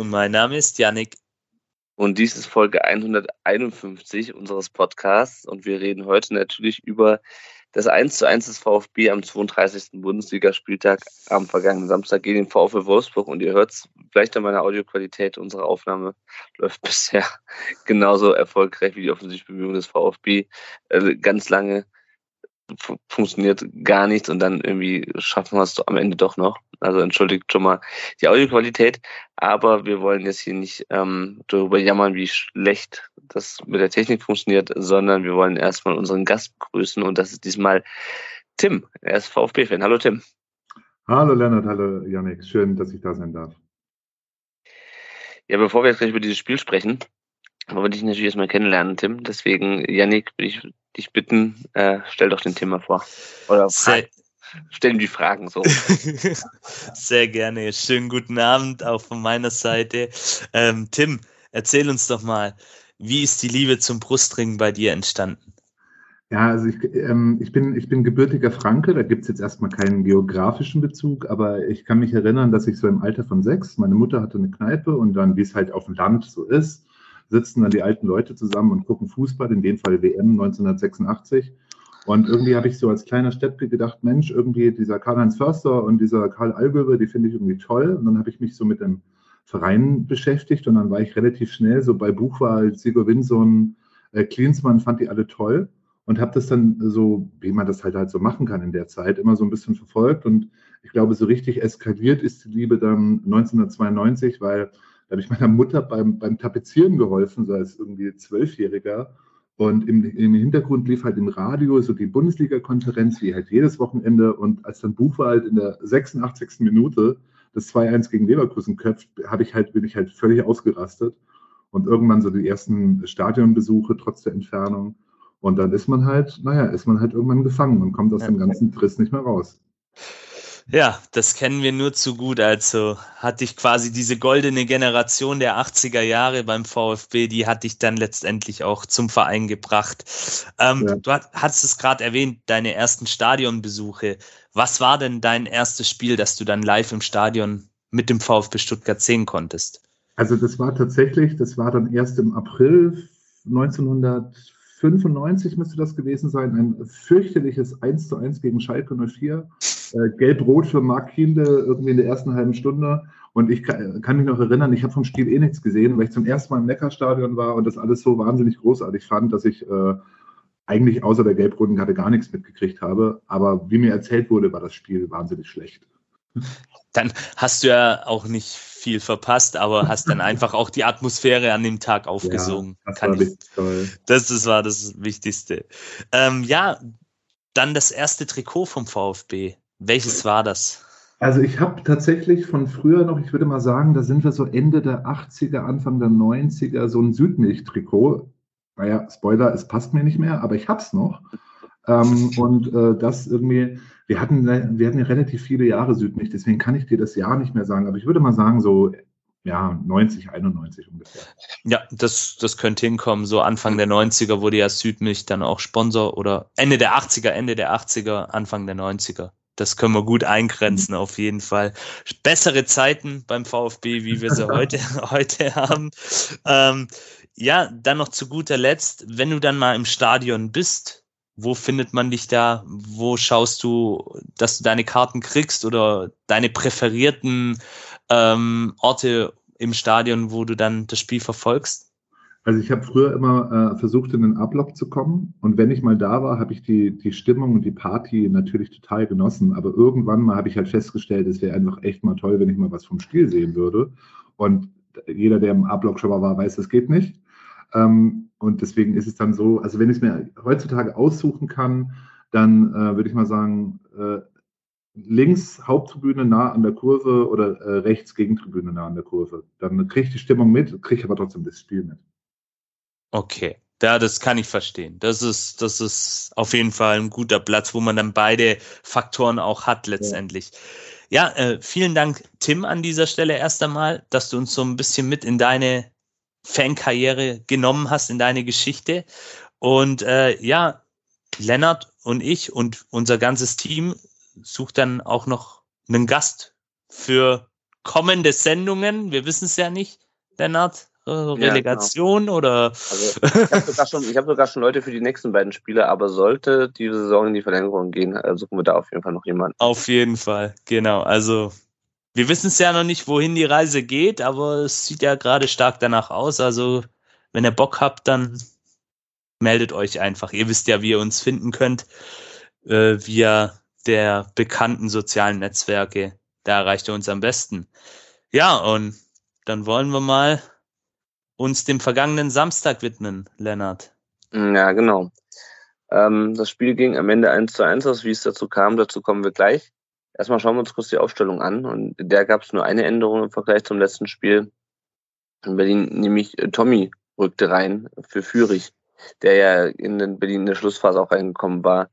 Und mein Name ist Yannick. Und dies ist Folge 151 unseres Podcasts. Und wir reden heute natürlich über das 1 zu 1 des VfB am 32. Bundesligaspieltag am vergangenen Samstag gegen den VfB Wolfsburg. Und ihr hört es vielleicht an meiner Audioqualität. Unsere Aufnahme läuft bisher genauso erfolgreich wie die Offensivbemühungen des VfB. Also ganz lange funktioniert gar nichts und dann irgendwie schaffen wir es am Ende doch noch. Also entschuldigt schon mal die Audioqualität, aber wir wollen jetzt hier nicht ähm, darüber jammern, wie schlecht das mit der Technik funktioniert, sondern wir wollen erstmal unseren Gast begrüßen und das ist diesmal Tim. Er ist VfB-Fan. Hallo Tim. Hallo Lennart, hallo Janik. Schön, dass ich da sein darf. Ja, bevor wir jetzt gleich über dieses Spiel sprechen, wollte ich natürlich erstmal kennenlernen, Tim. Deswegen, Yannick, würde ich dich bitten, äh, stell doch den Thema vor. Oder Sehr, stellen die Fragen so. Sehr gerne. Schönen guten Abend auch von meiner Seite. Ähm, Tim, erzähl uns doch mal, wie ist die Liebe zum Brustring bei dir entstanden? Ja, also ich, ähm, ich, bin, ich bin gebürtiger Franke, da gibt es jetzt erstmal keinen geografischen Bezug, aber ich kann mich erinnern, dass ich so im Alter von sechs, meine Mutter hatte eine Kneipe und dann, wie es halt auf dem Land so ist, sitzen dann die alten Leute zusammen und gucken Fußball, in dem Fall WM 1986. Und irgendwie habe ich so als kleiner Steppke gedacht, Mensch, irgendwie dieser Karl-Heinz Förster und dieser Karl Allgöwe, die finde ich irgendwie toll. Und dann habe ich mich so mit dem Verein beschäftigt und dann war ich relativ schnell so bei Buchwahl, Sigur Winson, äh, Klinsmann, fand die alle toll und habe das dann so, wie man das halt halt so machen kann in der Zeit, immer so ein bisschen verfolgt. Und ich glaube, so richtig eskaliert ist die Liebe dann 1992, weil da habe ich meiner Mutter beim, beim Tapezieren geholfen, so als irgendwie Zwölfjähriger. Und im, im, Hintergrund lief halt im Radio so die Bundesliga-Konferenz, wie halt jedes Wochenende. Und als dann Buch war halt in der 86. Minute das 2-1 gegen Leverkusen köpft, habe ich halt, bin ich halt völlig ausgerastet. Und irgendwann so die ersten Stadionbesuche trotz der Entfernung. Und dann ist man halt, naja, ist man halt irgendwann gefangen und kommt aus dem ganzen Triss nicht mehr raus. Ja, das kennen wir nur zu gut. Also hatte ich quasi diese goldene Generation der 80er Jahre beim VfB, die hatte ich dann letztendlich auch zum Verein gebracht. Ähm, ja. Du hast es gerade erwähnt, deine ersten Stadionbesuche. Was war denn dein erstes Spiel, das du dann live im Stadion mit dem VfB Stuttgart sehen konntest? Also das war tatsächlich, das war dann erst im April 1900 95 müsste das gewesen sein, ein fürchterliches 1 zu 1 gegen Schalke 04. Äh, Gelb-Rot für Mark Kienle irgendwie in der ersten halben Stunde. Und ich kann, kann mich noch erinnern, ich habe vom Spiel eh nichts gesehen, weil ich zum ersten Mal im Neckarstadion war und das alles so wahnsinnig großartig fand, dass ich äh, eigentlich außer der gelb-roten Karte gar nichts mitgekriegt habe. Aber wie mir erzählt wurde, war das Spiel wahnsinnig schlecht. Dann hast du ja auch nicht viel verpasst, aber hast dann einfach auch die Atmosphäre an dem Tag aufgesogen. Ja, das, war ich, toll. Das, das war das Wichtigste. Ähm, ja, dann das erste Trikot vom VfB. Welches war das? Also ich habe tatsächlich von früher noch, ich würde mal sagen, da sind wir so Ende der 80er, Anfang der 90er, so ein Südmilch-Trikot. Naja, Spoiler, es passt mir nicht mehr, aber ich habe es noch. Ähm, und äh, das irgendwie, wir hatten, wir hatten ja relativ viele Jahre Südmilch, deswegen kann ich dir das Jahr nicht mehr sagen, aber ich würde mal sagen, so ja, 90, 91 ungefähr. Ja, das, das könnte hinkommen. So Anfang der 90er wurde ja Südmilch dann auch Sponsor oder Ende der 80er, Ende der 80er, Anfang der 90er. Das können wir gut eingrenzen, auf jeden Fall. Bessere Zeiten beim VfB, wie wir sie heute, heute haben. Ähm, ja, dann noch zu guter Letzt, wenn du dann mal im Stadion bist, wo findet man dich da? Wo schaust du, dass du deine Karten kriegst oder deine präferierten ähm, Orte im Stadion, wo du dann das Spiel verfolgst? Also ich habe früher immer äh, versucht, in den Ablock zu kommen. Und wenn ich mal da war, habe ich die, die Stimmung und die Party natürlich total genossen. Aber irgendwann mal habe ich halt festgestellt, es wäre einfach echt mal toll, wenn ich mal was vom Spiel sehen würde. Und jeder, der im Ablock schon mal war, weiß, das geht nicht. Ähm, und deswegen ist es dann so, also wenn ich es mir heutzutage aussuchen kann, dann äh, würde ich mal sagen, äh, links Haupttribüne nah an der Kurve oder äh, rechts Gegentribüne nah an der Kurve. Dann kriege ich die Stimmung mit, kriege aber trotzdem das Spiel mit. Okay. Ja, das kann ich verstehen. Das ist, das ist auf jeden Fall ein guter Platz, wo man dann beide Faktoren auch hat letztendlich. Ja, ja äh, vielen Dank, Tim, an dieser Stelle erst einmal, dass du uns so ein bisschen mit in deine Fankarriere genommen hast, in deine Geschichte. Und äh, ja, Lennart und ich und unser ganzes Team sucht dann auch noch einen Gast für kommende Sendungen. Wir wissen es ja nicht, Lennart. Relegation ja, genau. oder? Also, ich habe sogar, schon, hab sogar schon Leute für die nächsten beiden Spiele, aber sollte die Saison in die Verlängerung gehen, äh, suchen wir da auf jeden Fall noch jemanden. Auf jeden Fall, genau. Also wir wissen es ja noch nicht, wohin die Reise geht, aber es sieht ja gerade stark danach aus. Also wenn ihr Bock habt, dann meldet euch einfach. Ihr wisst ja, wie ihr uns finden könnt. Äh, via der bekannten sozialen Netzwerke. Da erreicht ihr uns am besten. Ja, und dann wollen wir mal uns dem vergangenen Samstag widmen, Lennart. Ja, genau. Ähm, das Spiel ging am Ende 1 zu 1 aus. Wie es dazu kam, dazu kommen wir gleich. Erstmal schauen wir uns kurz die Aufstellung an. Und der gab es nur eine Änderung im Vergleich zum letzten Spiel. In Berlin, nämlich äh, Tommy rückte rein für Fürich, der ja in Berlin in der Schlussphase auch reingekommen war.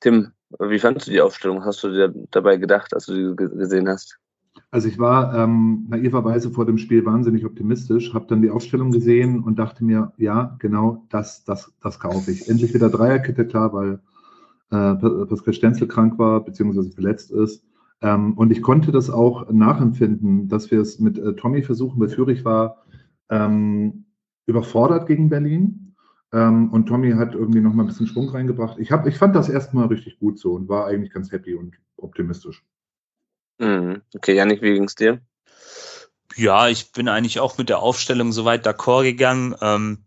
Tim, wie fandest du die Aufstellung? Hast du dir dabei gedacht, als du die gesehen hast? Also ich war ähm, naiverweise vor dem Spiel wahnsinnig optimistisch, habe dann die Aufstellung gesehen und dachte mir, ja, genau, das, das, das kaufe ich. Endlich wieder Dreierkette, klar, weil äh, Pascal Stenzel krank war, beziehungsweise verletzt ist. Ähm, und ich konnte das auch nachempfinden, dass wir es mit äh, Tommy versuchen, weil Fürich war ähm, überfordert gegen Berlin. Ähm, und Tommy hat irgendwie noch mal ein bisschen Schwung reingebracht. Ich, hab, ich fand das erstmal richtig gut so und war eigentlich ganz happy und optimistisch. Mhm. Okay, Janik, wie ging es dir? Ja, ich bin eigentlich auch mit der Aufstellung soweit d'accord gegangen. Ähm,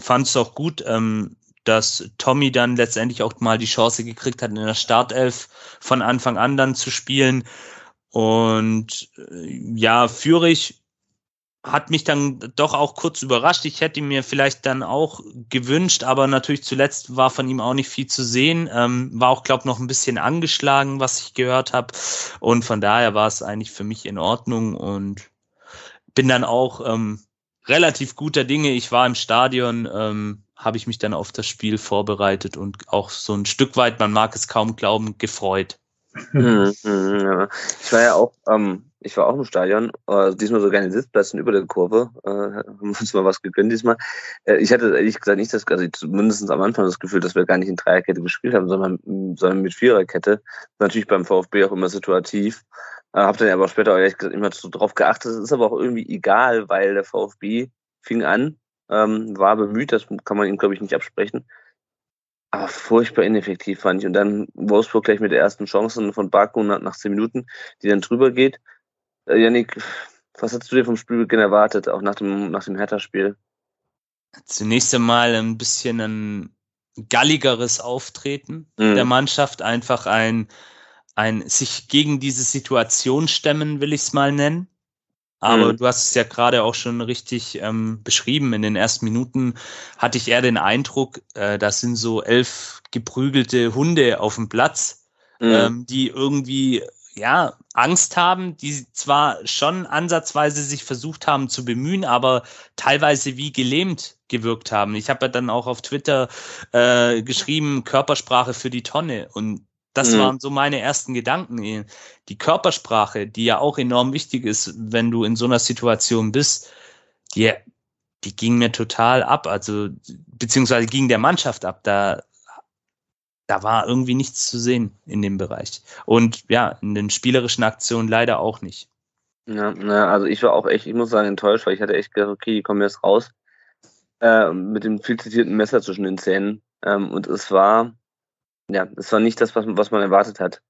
Fand es auch gut, ähm, dass Tommy dann letztendlich auch mal die Chance gekriegt hat, in der Startelf von Anfang an dann zu spielen. Und äh, ja, Fürich hat mich dann doch auch kurz überrascht. Ich hätte mir vielleicht dann auch gewünscht, aber natürlich zuletzt war von ihm auch nicht viel zu sehen. Ähm, war auch, glaube noch ein bisschen angeschlagen, was ich gehört habe. Und von daher war es eigentlich für mich in Ordnung und bin dann auch ähm, relativ guter Dinge. Ich war im Stadion, ähm, habe ich mich dann auf das Spiel vorbereitet und auch so ein Stück weit, man mag es kaum glauben, gefreut. Mhm, mhm, ja. Ich war ja auch ähm, ich war auch im Stadion, äh, diesmal sogar in den Sitzplätzen über der Kurve. Äh, haben uns mal was gegönnt diesmal. Äh, ich hatte ehrlich gesagt nicht das, also zumindest am Anfang das Gefühl, dass wir gar nicht in Dreierkette gespielt haben, sondern, sondern mit Viererkette. Natürlich beim VfB auch immer situativ. Äh, hab dann aber später ehrlich gesagt immer so drauf geachtet. Es ist aber auch irgendwie egal, weil der VfB fing an, ähm, war bemüht, das kann man ihm, glaube ich, nicht absprechen. Aber furchtbar ineffektiv fand ich. Und dann Wolfsburg gleich mit der ersten Chance von Baku nach, nach zehn Minuten, die dann drüber geht. Äh, Janik, was hast du dir vom Spielbeginn erwartet, auch nach dem, nach dem Hertha-Spiel? Zunächst einmal ein bisschen ein galligeres Auftreten mhm. der Mannschaft, einfach ein, ein sich gegen diese Situation stemmen, will ich es mal nennen. Aber mhm. du hast es ja gerade auch schon richtig ähm, beschrieben. In den ersten Minuten hatte ich eher den Eindruck, äh, das sind so elf geprügelte Hunde auf dem Platz, mhm. ähm, die irgendwie ja, Angst haben, die zwar schon ansatzweise sich versucht haben zu bemühen, aber teilweise wie gelähmt gewirkt haben. Ich habe ja dann auch auf Twitter äh, geschrieben, Körpersprache für die Tonne. Und das mhm. waren so meine ersten Gedanken. Die Körpersprache, die ja auch enorm wichtig ist, wenn du in so einer Situation bist, die, die ging mir total ab. Also, beziehungsweise ging der Mannschaft ab. Da da war irgendwie nichts zu sehen in dem Bereich. Und ja, in den spielerischen Aktionen leider auch nicht. Ja, na, also ich war auch echt, ich muss sagen, enttäuscht, weil ich hatte echt gedacht, okay, die kommen jetzt raus äh, mit dem viel zitierten Messer zwischen den Zähnen. Ähm, und es war, ja, es war nicht das, was, was man erwartet hat.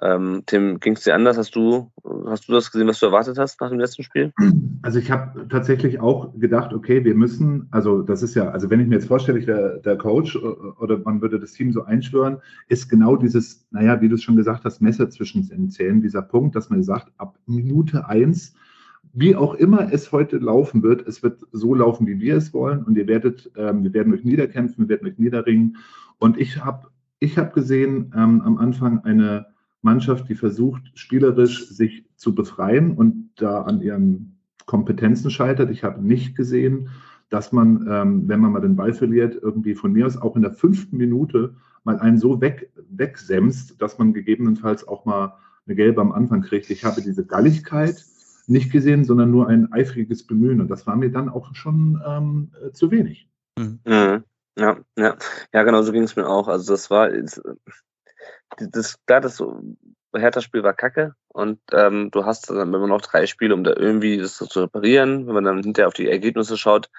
Ähm, Tim, ging es dir anders? Hast du, hast du das gesehen, was du erwartet hast nach dem letzten Spiel? Also ich habe tatsächlich auch gedacht, okay, wir müssen, also das ist ja, also wenn ich mir jetzt vorstelle, ich wäre der Coach oder man würde das Team so einschwören, ist genau dieses, naja, wie du es schon gesagt hast, Messer zwischen den Zähnen, dieser Punkt, dass man sagt, ab Minute eins, wie auch immer es heute laufen wird, es wird so laufen, wie wir es wollen und ihr werdet, ähm, wir werden euch niederkämpfen, wir werden euch niederringen und ich habe ich hab gesehen ähm, am Anfang eine Mannschaft, die versucht, spielerisch sich zu befreien und da an ihren Kompetenzen scheitert. Ich habe nicht gesehen, dass man, ähm, wenn man mal den Ball verliert, irgendwie von mir aus auch in der fünften Minute mal einen so weg, wegsemst, dass man gegebenenfalls auch mal eine gelbe am Anfang kriegt. Ich habe diese Galligkeit nicht gesehen, sondern nur ein eifriges Bemühen. Und das war mir dann auch schon ähm, äh, zu wenig. Mhm. Ja, ja. Ja, genau so ging es mir auch. Also das war das, das klar, das Hertha-Spiel war kacke und ähm, du hast dann immer noch drei Spiele, um da irgendwie das zu reparieren. Wenn man dann hinterher auf die Ergebnisse schaut,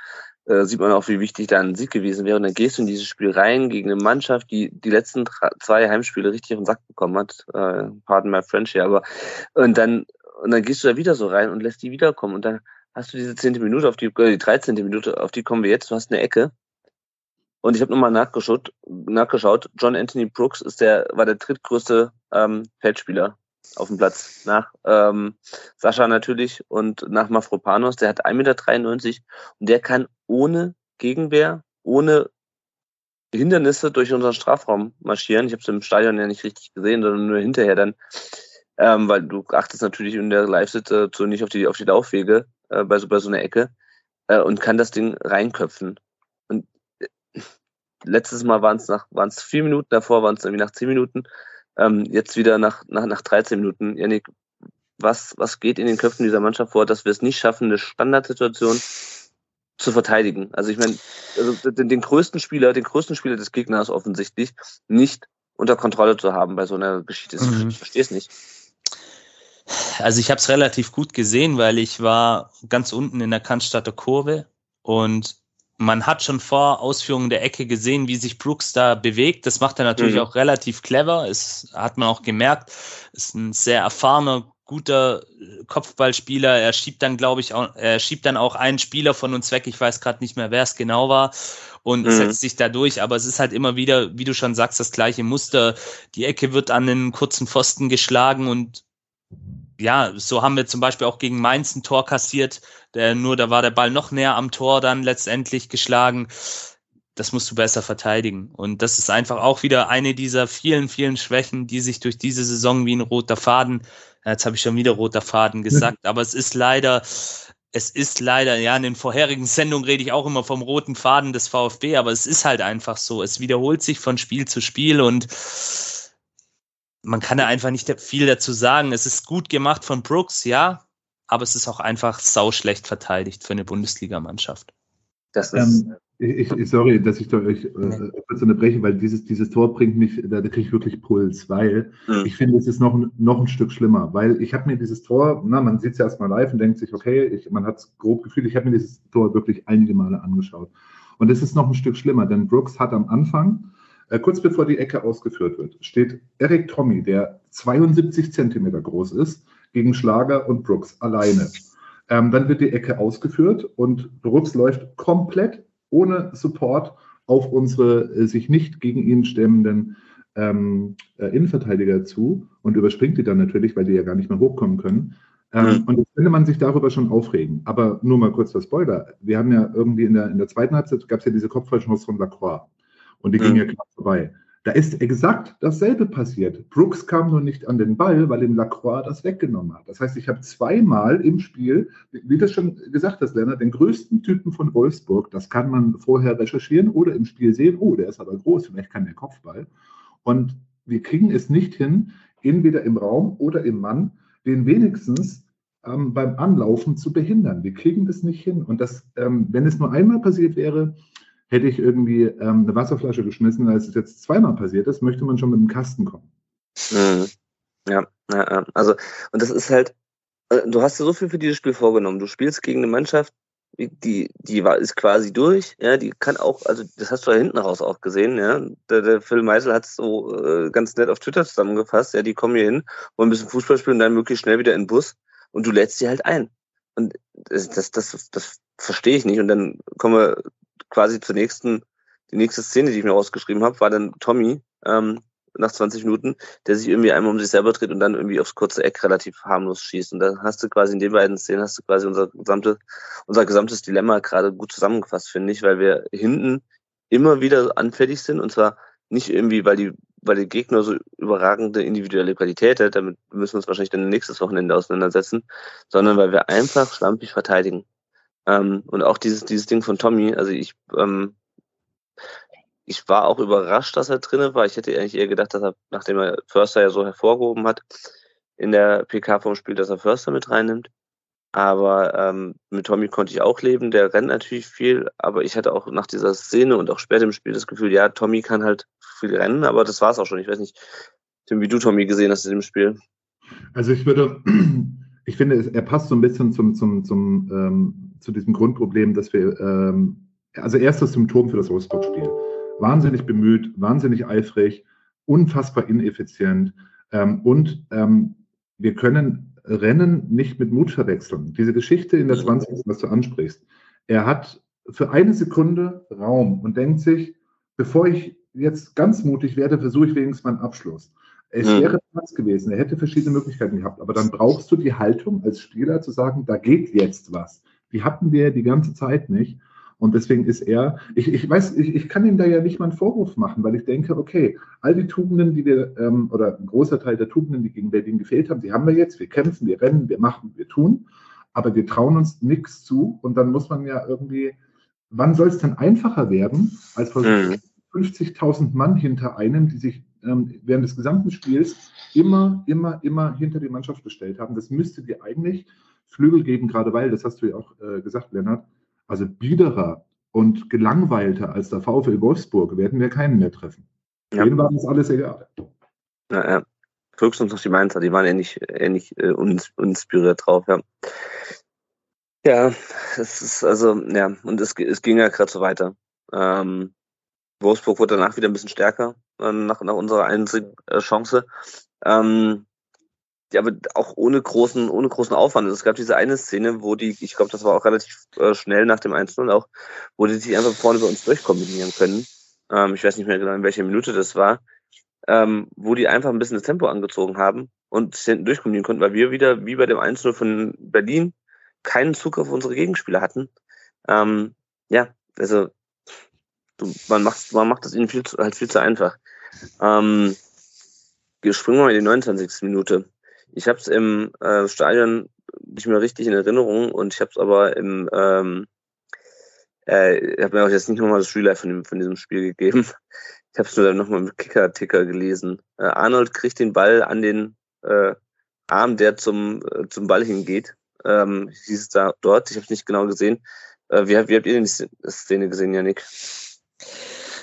äh, sieht man auch, wie wichtig da ein Sieg gewesen wäre. Und dann gehst du in dieses Spiel rein gegen eine Mannschaft, die die letzten zwei Heimspiele richtig auf den Sack bekommen hat. Äh, pardon my French hier, aber und dann und dann gehst du da wieder so rein und lässt die wiederkommen und dann hast du diese zehnte Minute auf die, äh, die 13. Minute, auf die kommen wir jetzt. Du hast eine Ecke. Und ich habe nochmal nachgeschaut, nachgeschaut. John Anthony Brooks ist der, war der drittgrößte ähm, Feldspieler auf dem Platz. Nach ähm, Sascha natürlich und nach Mafropanos. Der hat 1,93 Meter und der kann ohne Gegenwehr, ohne Hindernisse durch unseren Strafraum marschieren. Ich habe es im Stadion ja nicht richtig gesehen, sondern nur hinterher dann, ähm, weil du achtest natürlich in der Live-Situation nicht auf die, auf die Laufwege äh, bei, so, bei so einer Ecke äh, und kann das Ding reinköpfen. Letztes Mal waren es nach waren's vier Minuten, davor waren es irgendwie nach zehn Minuten. Ähm, jetzt wieder nach, nach, nach 13 Minuten. Janik, was, was geht in den Köpfen dieser Mannschaft vor, dass wir es nicht schaffen, eine Standardsituation zu verteidigen? Also ich meine, also den, den größten Spieler, den größten Spieler des Gegners offensichtlich nicht unter Kontrolle zu haben bei so einer Geschichte. Mhm. Ich verstehe es nicht. Also ich habe es relativ gut gesehen, weil ich war ganz unten in der Cannstatter Kurve und man hat schon vor Ausführungen der Ecke gesehen, wie sich Brooks da bewegt. Das macht er natürlich mhm. auch relativ clever. Es hat man auch gemerkt. Ist ein sehr erfahrener, guter Kopfballspieler. Er schiebt dann, glaube ich, auch, er schiebt dann auch einen Spieler von uns weg. Ich weiß gerade nicht mehr, wer es genau war und mhm. setzt sich da durch. Aber es ist halt immer wieder, wie du schon sagst, das gleiche Muster. Die Ecke wird an den kurzen Pfosten geschlagen und ja, so haben wir zum Beispiel auch gegen Mainz ein Tor kassiert. Der, nur da war der Ball noch näher am Tor dann letztendlich geschlagen. Das musst du besser verteidigen. Und das ist einfach auch wieder eine dieser vielen, vielen Schwächen, die sich durch diese Saison wie ein roter Faden, jetzt habe ich schon wieder roter Faden gesagt, aber es ist leider, es ist leider, ja, in den vorherigen Sendungen rede ich auch immer vom roten Faden des VfB, aber es ist halt einfach so. Es wiederholt sich von Spiel zu Spiel und man kann da einfach nicht viel dazu sagen. Es ist gut gemacht von Brooks, ja, aber es ist auch einfach sauschlecht verteidigt für eine Bundesligamannschaft. Das ist. Ähm, ich, ich, sorry, dass ich da euch äh, kurz unterbreche, weil dieses, dieses Tor bringt mich, da, da kriege ich wirklich Puls, weil mhm. ich finde, es ist noch, noch ein Stück schlimmer, weil ich habe mir dieses Tor, na, man sieht es ja erstmal live und denkt sich, okay, ich, man hat es grob gefühlt, ich habe mir dieses Tor wirklich einige Male angeschaut. Und es ist noch ein Stück schlimmer, denn Brooks hat am Anfang äh, kurz bevor die Ecke ausgeführt wird, steht Eric Tommy, der 72 Zentimeter groß ist, gegen Schlager und Brooks alleine. Ähm, dann wird die Ecke ausgeführt und Brooks läuft komplett ohne Support auf unsere äh, sich nicht gegen ihn stemmenden ähm, äh, Innenverteidiger zu und überspringt die dann natürlich, weil die ja gar nicht mehr hochkommen können. Ähm, mhm. Und jetzt könnte man sich darüber schon aufregen. Aber nur mal kurz das Spoiler. Wir haben ja irgendwie in der, in der zweiten Halbzeit gab es ja diese Kopfballchance von Lacroix. Und die mhm. ging ja knapp vorbei. Da ist exakt dasselbe passiert. Brooks kam nur nicht an den Ball, weil ihm Lacroix das weggenommen hat. Das heißt, ich habe zweimal im Spiel, wie du schon gesagt hast, Lennart, den größten Typen von Wolfsburg, das kann man vorher recherchieren oder im Spiel sehen, oh, der ist aber groß, vielleicht kann der Kopfball. Und wir kriegen es nicht hin, entweder im Raum oder im Mann, den wenigstens ähm, beim Anlaufen zu behindern. Wir kriegen das nicht hin. Und das, ähm, wenn es nur einmal passiert wäre, hätte ich irgendwie ähm, eine Wasserflasche geschmissen, als es jetzt zweimal passiert ist, möchte man schon mit dem Kasten kommen. Mhm. Ja, ja, also, und das ist halt, äh, du hast dir so viel für dieses Spiel vorgenommen. Du spielst gegen eine Mannschaft, die, die ist quasi durch, ja, die kann auch, also das hast du da hinten raus auch gesehen, ja. Der, der Phil Meisel hat es so äh, ganz nett auf Twitter zusammengefasst, ja, die kommen hier hin, wollen ein bisschen Fußball spielen und dann möglichst schnell wieder in den Bus und du lädst sie halt ein. Und das, das, das, das verstehe ich nicht. Und dann kommen wir quasi zur nächsten, die nächste Szene, die ich mir rausgeschrieben habe, war dann Tommy ähm, nach 20 Minuten, der sich irgendwie einmal um sich selber dreht und dann irgendwie aufs kurze Eck relativ harmlos schießt. Und da hast du quasi in den beiden Szenen hast du quasi unser gesamte, unser gesamtes Dilemma gerade gut zusammengefasst, finde ich, weil wir hinten immer wieder anfällig sind und zwar nicht irgendwie, weil die weil der Gegner so überragende individuelle Qualität hat, damit müssen wir uns wahrscheinlich dann nächstes Wochenende auseinandersetzen, sondern weil wir einfach schlampig verteidigen. Ähm, und auch dieses, dieses Ding von Tommy, also ich, ähm, ich war auch überrascht, dass er drinne war. Ich hätte eigentlich eher gedacht, dass er, nachdem er Förster ja so hervorgehoben hat, in der PK vom Spiel, dass er Förster mit reinnimmt. Aber ähm, mit Tommy konnte ich auch leben. Der rennt natürlich viel, aber ich hatte auch nach dieser Szene und auch später im Spiel das Gefühl, ja, Tommy kann halt viel rennen, aber das war es auch schon. Ich weiß nicht, Tim, wie du Tommy gesehen hast in dem Spiel. Also ich würde, ich finde, er passt so ein bisschen zum, zum, zum, ähm, zu diesem Grundproblem, dass wir, ähm, also erstes Symptom für das Wolfsburg-Spiel. Wahnsinnig bemüht, wahnsinnig eifrig, unfassbar ineffizient ähm, und ähm, wir können Rennen nicht mit Mut verwechseln. Diese Geschichte in der 20. was du ansprichst. Er hat für eine Sekunde Raum und denkt sich, bevor ich jetzt ganz mutig werde, versuche ich wenigstens meinen Abschluss. Es mhm. wäre Platz gewesen, er hätte verschiedene Möglichkeiten gehabt, aber dann brauchst du die Haltung als Spieler zu sagen, da geht jetzt was. Die hatten wir die ganze Zeit nicht. Und deswegen ist er, ich, ich weiß, ich, ich kann ihm da ja nicht mal einen Vorwurf machen, weil ich denke, okay, all die Tugenden, die wir, ähm, oder ein großer Teil der Tugenden, die gegen Berlin gefehlt haben, die haben wir jetzt. Wir kämpfen, wir rennen, wir machen, wir tun, aber wir trauen uns nichts zu. Und dann muss man ja irgendwie, wann soll es dann einfacher werden, als vor mhm. 50.000 Mann hinter einem, die sich ähm, während des gesamten Spiels immer, immer, immer hinter die Mannschaft gestellt haben. Das müsste dir eigentlich Flügel geben, gerade weil, das hast du ja auch äh, gesagt, Lennart, also biederer und gelangweilter als der VfL Wolfsburg werden wir keinen mehr treffen. Ja. Denen war das alles egal. Ja, ja. Höchstens noch die Mainzer, die waren ähnlich, ähnlich äh, uninspiriert drauf, ja. Ja, es ist also, ja, und es, es ging ja gerade so weiter. Ähm, Wolfsburg wurde danach wieder ein bisschen stärker, äh, nach, nach unserer einzigen äh, Chance. Ähm, ja, aber auch ohne großen, ohne großen Aufwand. Also es gab diese eine Szene, wo die, ich glaube, das war auch relativ äh, schnell nach dem 1 auch, wo die sich einfach vorne bei uns durchkombinieren können. Ähm, ich weiß nicht mehr genau, in welcher Minute das war, ähm, wo die einfach ein bisschen das Tempo angezogen haben und sich hinten durchkombinieren konnten, weil wir wieder, wie bei dem 1 von Berlin, keinen Zugriff auf unsere Gegenspieler hatten. Ähm, ja, also man macht, man macht das ihnen viel zu, halt viel zu einfach. Ähm, wir springen mal in die 29. Minute. Ich habe es im äh, Stadion nicht mehr richtig in Erinnerung und ich habe es aber im ähm, äh, ich habe mir auch jetzt nicht nochmal das Spiel von, von diesem Spiel gegeben. Ich habe es nur dann nochmal im Kicker-Ticker gelesen. Äh, Arnold kriegt den Ball an den äh, Arm, der zum, äh, zum Ball hingeht. Ähm, hieß es da dort. Ich habe es nicht genau gesehen. Äh, wie, wie habt ihr denn die Szene gesehen, Janik?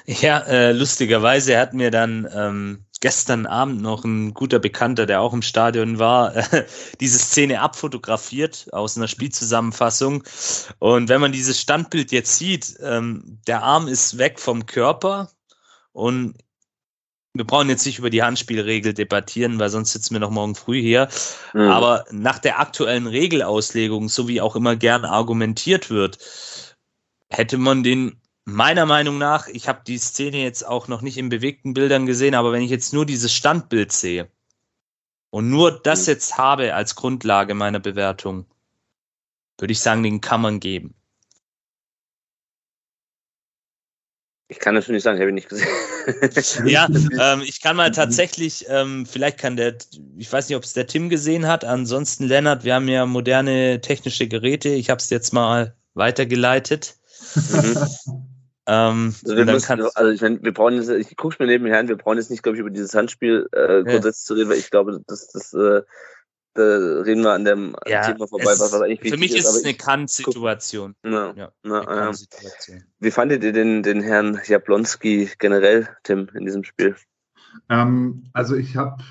Ja, äh, lustigerweise hat mir dann ähm, gestern Abend noch ein guter Bekannter, der auch im Stadion war, äh, diese Szene abfotografiert aus einer Spielzusammenfassung. Und wenn man dieses Standbild jetzt sieht, ähm, der Arm ist weg vom Körper und wir brauchen jetzt nicht über die Handspielregel debattieren, weil sonst sitzen wir noch morgen früh hier. Mhm. Aber nach der aktuellen Regelauslegung, so wie auch immer gern argumentiert wird, hätte man den meiner Meinung nach, ich habe die Szene jetzt auch noch nicht in bewegten Bildern gesehen, aber wenn ich jetzt nur dieses Standbild sehe und nur das mhm. jetzt habe als Grundlage meiner Bewertung, würde ich sagen, den kann man geben. Ich kann das nicht sagen, ich habe ihn nicht gesehen. ja, ähm, ich kann mal tatsächlich, ähm, vielleicht kann der, ich weiß nicht, ob es der Tim gesehen hat, ansonsten Lennart, wir haben ja moderne technische Geräte, ich habe es jetzt mal weitergeleitet. Mhm. Ähm, also, wir müssen, also ich meine, wir brauchen jetzt, ich gucke mir nebenher an, wir brauchen jetzt nicht, glaube ich, über dieses Handspiel äh, grundsätzlich ja. zu reden, weil ich glaube, das, das äh, da reden wir an dem ja, Thema vorbei, was, was eigentlich Für mich ist es eine Kann-Situation. Ja, ja, ja. Wie fandet ihr den, den Herrn Jablonski generell, Tim, in diesem Spiel? Ähm, also ich habe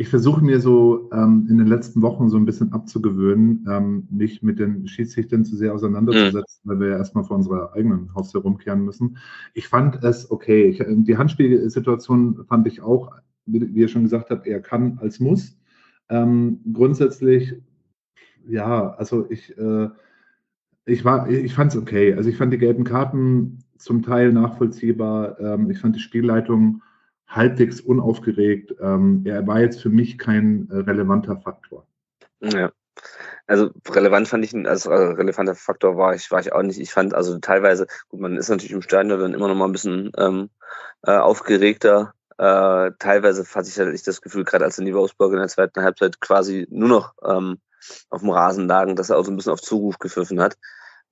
ich versuche mir so ähm, in den letzten Wochen so ein bisschen abzugewöhnen, ähm, nicht mit den Schiedsrichtern zu sehr auseinanderzusetzen, mhm. weil wir ja erstmal vor unserer eigenen Haustür rumkehren müssen. Ich fand es okay. Ich, die Handspielsituation fand ich auch, wie, wie ihr schon gesagt habt, eher kann als muss. Ähm, grundsätzlich, ja, also ich, äh, ich war, ich fand es okay. Also ich fand die gelben Karten zum Teil nachvollziehbar. Ähm, ich fand die Spielleitung halbwegs unaufgeregt. Ähm, er war jetzt für mich kein äh, relevanter Faktor. Ja. Also relevant fand ich, also relevanter Faktor war ich, war ich auch nicht. Ich fand also teilweise, gut, man ist natürlich im Stadion dann immer noch mal ein bisschen ähm, äh, aufgeregter, äh, teilweise hatte ich halt das Gefühl, gerade als die Wolfsburg in der zweiten Halbzeit quasi nur noch ähm, auf dem Rasen lagen, dass er auch so ein bisschen auf Zuruf gepfiffen hat.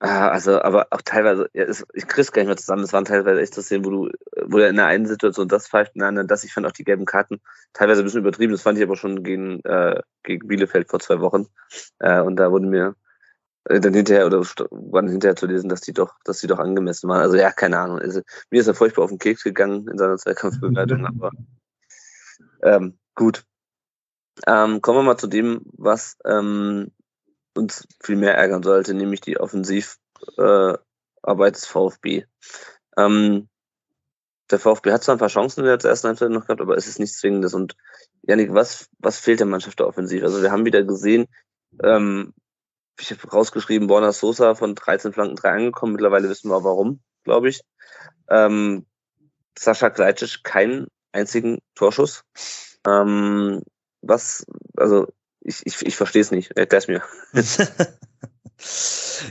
Äh, also, aber auch teilweise, ja, es, ich krieg's gar nicht mehr zusammen. Es waren teilweise echt so Szenen, wo du, wo er in der einen Situation das pfeift, in der anderen das. Ich fand auch die gelben Karten teilweise ein bisschen übertrieben. Das fand ich aber schon gegen, äh, gegen Bielefeld vor zwei Wochen. Äh, und da wurde mir äh, dann hinterher oder wann hinterher zu lesen, dass die doch, dass die doch angemessen waren. Also ja, keine Ahnung. Also, mir ist er furchtbar auf den Keks gegangen in seiner Zweikampfbegleitung, aber ähm, gut. Ähm, kommen wir mal zu dem, was ähm, uns viel mehr ärgern sollte, nämlich die Offensivarbeit äh, des VfB. Ähm, der VfB hat zwar ein paar Chancen in der ersten Halbzeit noch gehabt, aber es ist nichts Zwingendes. Und Janik, was, was fehlt der Mannschaft der Offensiv? Also wir haben wieder gesehen, ähm, ich habe rausgeschrieben, Borna Sosa von 13 Flanken 3 angekommen. Mittlerweile wissen wir warum, glaube ich. Ähm, Sascha Kleitsch keinen einzigen Torschuss. Ähm, was, also ich, ich, ich verstehe es nicht. Erklär's mir.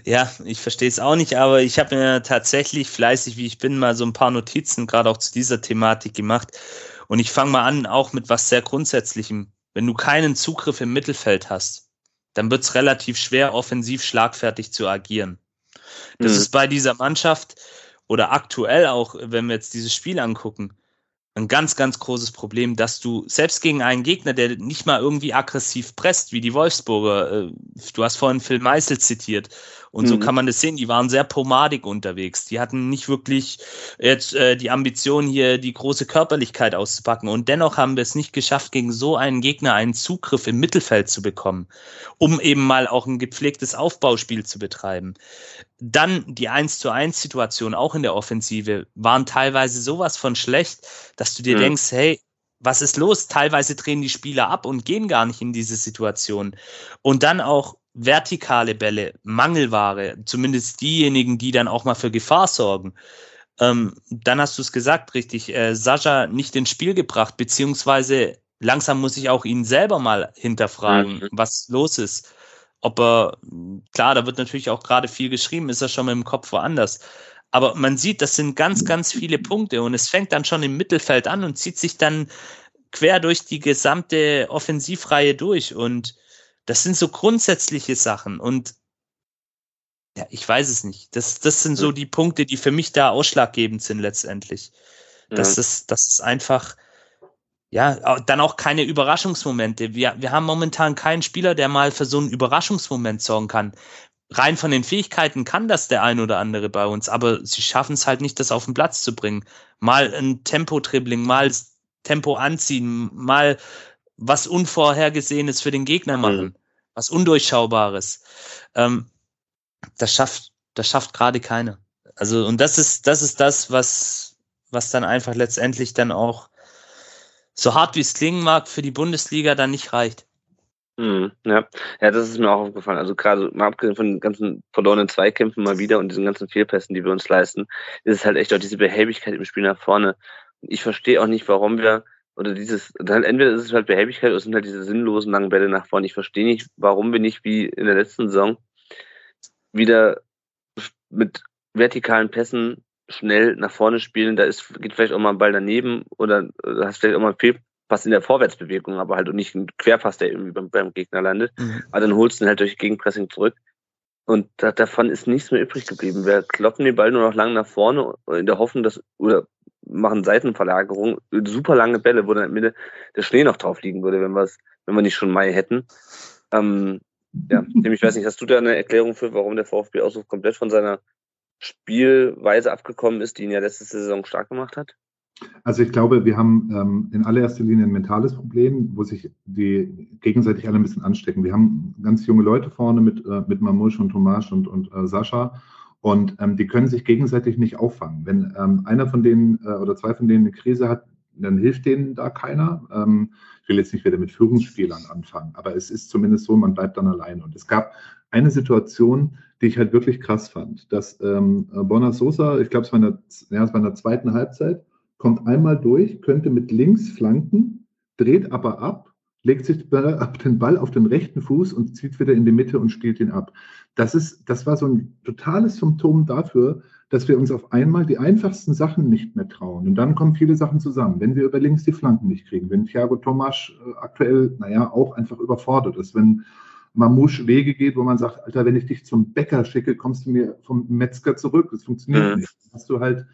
ja, ich verstehe es auch nicht, aber ich habe mir tatsächlich fleißig, wie ich bin, mal so ein paar Notizen gerade auch zu dieser Thematik gemacht. Und ich fange mal an, auch mit was sehr Grundsätzlichem. Wenn du keinen Zugriff im Mittelfeld hast, dann wird es relativ schwer, offensiv schlagfertig zu agieren. Das mhm. ist bei dieser Mannschaft oder aktuell auch, wenn wir jetzt dieses Spiel angucken, ein ganz, ganz großes Problem, dass du selbst gegen einen Gegner, der nicht mal irgendwie aggressiv presst, wie die Wolfsburger, äh, du hast vorhin Phil Meissel zitiert, und mhm. so kann man das sehen, die waren sehr pomadig unterwegs. Die hatten nicht wirklich jetzt äh, die Ambition, hier die große Körperlichkeit auszupacken. Und dennoch haben wir es nicht geschafft, gegen so einen Gegner einen Zugriff im Mittelfeld zu bekommen, um eben mal auch ein gepflegtes Aufbauspiel zu betreiben. Dann die 1 zu 1 Situation auch in der Offensive waren teilweise sowas von schlecht, dass du dir mhm. denkst, hey, was ist los? Teilweise drehen die Spieler ab und gehen gar nicht in diese Situation. Und dann auch vertikale Bälle, Mangelware, zumindest diejenigen, die dann auch mal für Gefahr sorgen. Ähm, dann hast du es gesagt, richtig, äh, Sascha nicht ins Spiel gebracht, beziehungsweise langsam muss ich auch ihn selber mal hinterfragen, mhm. was los ist. Ob er, klar, da wird natürlich auch gerade viel geschrieben, ist er schon mit dem Kopf woanders. Aber man sieht, das sind ganz, ganz viele Punkte und es fängt dann schon im Mittelfeld an und zieht sich dann quer durch die gesamte Offensivreihe durch. Und das sind so grundsätzliche Sachen und ja, ich weiß es nicht. Das, das sind so die Punkte, die für mich da ausschlaggebend sind letztendlich. Das, ja. ist, das ist einfach, ja, dann auch keine Überraschungsmomente. Wir, wir haben momentan keinen Spieler, der mal für so einen Überraschungsmoment sorgen kann. Rein von den Fähigkeiten kann das der ein oder andere bei uns, aber sie schaffen es halt nicht, das auf den Platz zu bringen. Mal ein Tempo-Dribbling, mal Tempo anziehen, mal was Unvorhergesehenes für den Gegner machen, mhm. was Undurchschaubares. Ähm, das schafft, das schafft gerade keiner. Also, und das ist, das ist das, was, was dann einfach letztendlich dann auch, so hart wie es klingen mag, für die Bundesliga dann nicht reicht. Mhm, ja. ja, das ist mir auch aufgefallen. Also gerade mal abgesehen von den ganzen verlorenen Zweikämpfen mal wieder und diesen ganzen Fehlpässen, die wir uns leisten, ist es halt echt auch diese Behäbigkeit im Spiel nach vorne. Ich verstehe auch nicht, warum wir oder dieses, dann entweder ist es halt Behäbigkeit oder es sind halt diese sinnlosen langen Bälle nach vorne. Ich verstehe nicht, warum wir nicht wie in der letzten Saison wieder mit vertikalen Pässen schnell nach vorne spielen. Da ist, geht vielleicht auch mal ein Ball daneben oder da hast vielleicht auch mal einen Fehlpass in der Vorwärtsbewegung, aber halt nicht ein Querpass, der irgendwie beim, beim Gegner landet. Mhm. Aber dann holst du ihn halt durch Gegenpressing zurück. Und da, davon ist nichts mehr übrig geblieben. Wir kloppen den Ball nur noch lang nach vorne in der Hoffnung, dass, oder machen Seitenverlagerung, super lange Bälle, wo dann der Mitte der Schnee noch drauf liegen würde, wenn wenn wir nicht schon Mai hätten. Ähm, ja, ich weiß nicht, hast du da eine Erklärung für, warum der VfB auch so komplett von seiner Spielweise abgekommen ist, die ihn ja letzte Saison stark gemacht hat? Also ich glaube, wir haben ähm, in allererster Linie ein mentales Problem, wo sich die gegenseitig alle ein bisschen anstecken. Wir haben ganz junge Leute vorne mit, äh, mit Mamouche und Tomasch und, und äh, Sascha und ähm, die können sich gegenseitig nicht auffangen. Wenn ähm, einer von denen äh, oder zwei von denen eine Krise hat, dann hilft denen da keiner. Ähm, ich will jetzt nicht wieder mit Führungsspielern anfangen, aber es ist zumindest so, man bleibt dann allein. Und es gab eine Situation, die ich halt wirklich krass fand, dass ähm, Bonner Sosa, ich glaube, es, war in der, ja, es war in der zweiten Halbzeit, kommt einmal durch, könnte mit links flanken, dreht aber ab, legt sich den Ball auf den rechten Fuß und zieht wieder in die Mitte und spielt ihn ab. Das, ist, das war so ein totales Symptom dafür, dass wir uns auf einmal die einfachsten Sachen nicht mehr trauen. Und dann kommen viele Sachen zusammen. Wenn wir über links die Flanken nicht kriegen, wenn Thiago Tomasch äh, aktuell, naja, auch einfach überfordert ist, wenn Mamouche Wege geht, wo man sagt, Alter, wenn ich dich zum Bäcker schicke, kommst du mir vom Metzger zurück. Das funktioniert mhm. nicht. Dann hast du halt,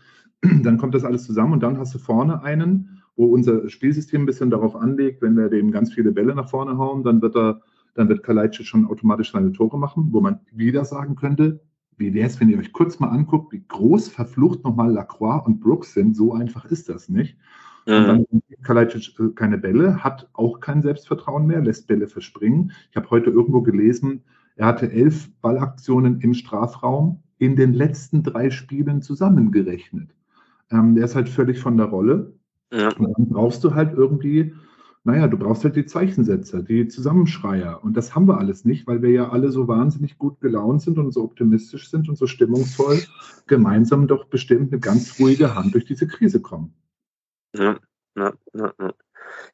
dann kommt das alles zusammen und dann hast du vorne einen, wo unser Spielsystem ein bisschen darauf anlegt, wenn wir dem ganz viele Bälle nach vorne hauen, dann wird er, dann wird Kalajdzic schon automatisch seine Tore machen, wo man wieder sagen könnte, wie wäre es, wenn ihr euch kurz mal anguckt, wie groß verflucht nochmal Lacroix und Brooks sind? So einfach ist das nicht. Mhm. Und dann Kalajdzic äh, keine Bälle, hat auch kein Selbstvertrauen mehr, lässt Bälle verspringen. Ich habe heute irgendwo gelesen, er hatte elf Ballaktionen im Strafraum in den letzten drei Spielen zusammengerechnet. Ähm, der ist halt völlig von der Rolle. Ja. Und dann brauchst du halt irgendwie naja, du brauchst halt die Zeichensetzer, die Zusammenschreier. Und das haben wir alles nicht, weil wir ja alle so wahnsinnig gut gelaunt sind und so optimistisch sind und so stimmungsvoll gemeinsam doch bestimmt eine ganz ruhige Hand durch diese Krise kommen. Ja, ja, ja. Ja,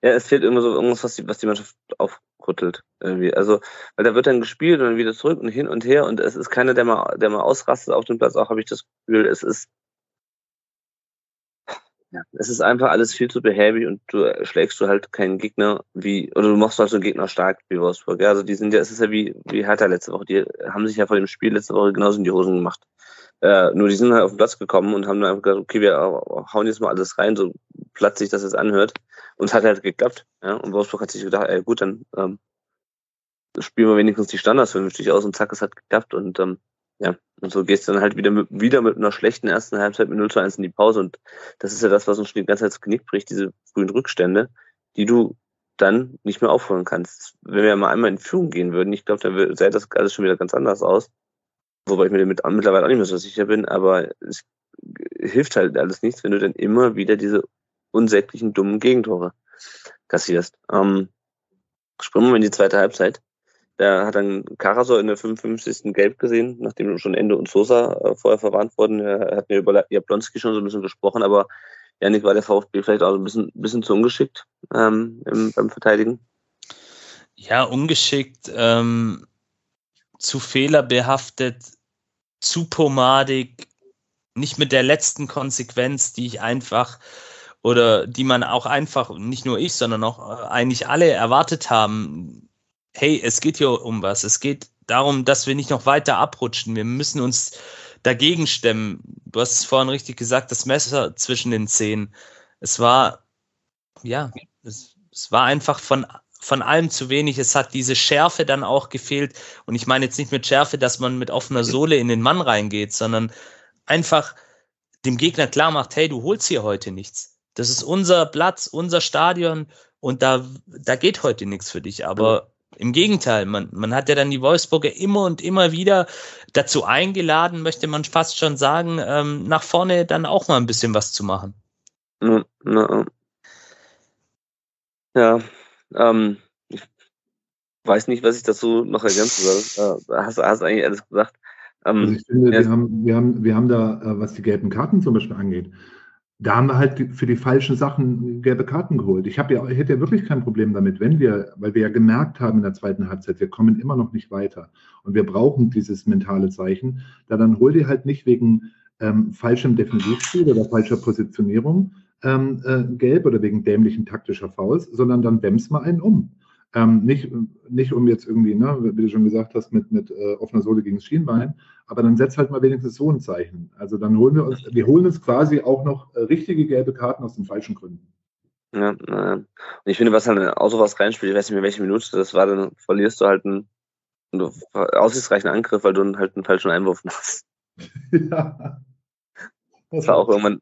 ja es fehlt immer so irgendwas, was die, was die Mannschaft aufrüttelt. Irgendwie. Also, weil da wird dann gespielt und dann wieder zurück und hin und her und es ist keiner, der mal, der mal ausrastet auf dem Platz. Auch habe ich das Gefühl, es ist ja, es ist einfach alles viel zu behäbig und du schlägst du halt keinen Gegner wie, oder du machst halt so einen Gegner stark wie Wolfsburg. Ja, also die sind ja, es ist ja wie, wie Hertha letzte Woche, die haben sich ja vor dem Spiel letzte Woche genauso in die Hosen gemacht. Äh, nur die sind halt auf den Platz gekommen und haben dann einfach gesagt, okay, wir hauen jetzt mal alles rein, so platt sich das jetzt anhört. Und es hat halt geklappt. Ja? Und Wolfsburg hat sich gedacht, ey, gut, dann ähm, spielen wir wenigstens die Standards vernünftig aus und zack, es hat geklappt. Und ähm, ja, und so gehst du dann halt wieder mit, wieder mit einer schlechten ersten Halbzeit mit 0 zu 1 in die Pause. Und das ist ja das, was uns schon die ganze Zeit das Genick bricht, diese frühen Rückstände, die du dann nicht mehr aufholen kannst. Wenn wir mal einmal in Führung gehen würden, ich glaube, dann sähe das alles schon wieder ganz anders aus. Wobei ich mir damit mittlerweile auch nicht mehr so sicher bin, aber es hilft halt alles nichts, wenn du dann immer wieder diese unsäglichen, dummen Gegentore kassierst. Ähm, springen wir in die zweite Halbzeit. Da hat dann Karasor in der 55. Gelb gesehen, nachdem schon Ende und Sosa äh, vorher verwarnt wurden. Er hat ja über Jablonski schon so ein bisschen gesprochen, aber Janik war der VfB vielleicht auch ein bisschen, bisschen zu ungeschickt ähm, im, beim Verteidigen. Ja, ungeschickt, ähm, zu fehlerbehaftet, zu pomadig, nicht mit der letzten Konsequenz, die ich einfach oder die man auch einfach, nicht nur ich, sondern auch äh, eigentlich alle erwartet haben hey, es geht hier um was. Es geht darum, dass wir nicht noch weiter abrutschen. Wir müssen uns dagegen stemmen. Du hast es vorhin richtig gesagt, das Messer zwischen den Zehen. Es war, ja, es, es war einfach von, von allem zu wenig. Es hat diese Schärfe dann auch gefehlt. Und ich meine jetzt nicht mit Schärfe, dass man mit offener Sohle in den Mann reingeht, sondern einfach dem Gegner klar macht, hey, du holst hier heute nichts. Das ist unser Platz, unser Stadion und da, da geht heute nichts für dich. Aber im Gegenteil, man, man hat ja dann die Wolfsburger immer und immer wieder dazu eingeladen, möchte man fast schon sagen, ähm, nach vorne dann auch mal ein bisschen was zu machen. Ja, ja ähm, ich weiß nicht, was ich dazu noch ergänzen soll. Äh, hast, hast eigentlich alles gesagt. Ähm, also ich finde, ja, wir, haben, wir, haben, wir haben da, äh, was die gelben Karten zum Beispiel angeht, da haben wir halt für die falschen Sachen gelbe Karten geholt. Ich ja, ich hätte ja wirklich kein Problem damit, wenn wir, weil wir ja gemerkt haben in der zweiten Halbzeit, wir kommen immer noch nicht weiter und wir brauchen dieses mentale Zeichen, da dann hol dir halt nicht wegen ähm, falschem Defensivspiel oder falscher Positionierung ähm, äh, gelb oder wegen dämlichen taktischer Fouls, sondern dann bämst mal einen um. Ähm, nicht, nicht um jetzt irgendwie, ne, wie du schon gesagt hast, mit, mit äh, offener Sohle gegen das Schienbein, aber dann setzt halt mal wenigstens so ein Zeichen. Also dann holen wir uns, wir holen uns quasi auch noch äh, richtige gelbe Karten aus den falschen Gründen. Ja, äh, und ich finde, was halt auch sowas reinspielt, ich weiß nicht mehr, welche Minute das war, dann verlierst du halt einen, einen aussichtsreichen Angriff, weil du halt einen falschen Einwurf machst. ja. Das, das war auch irgendwann,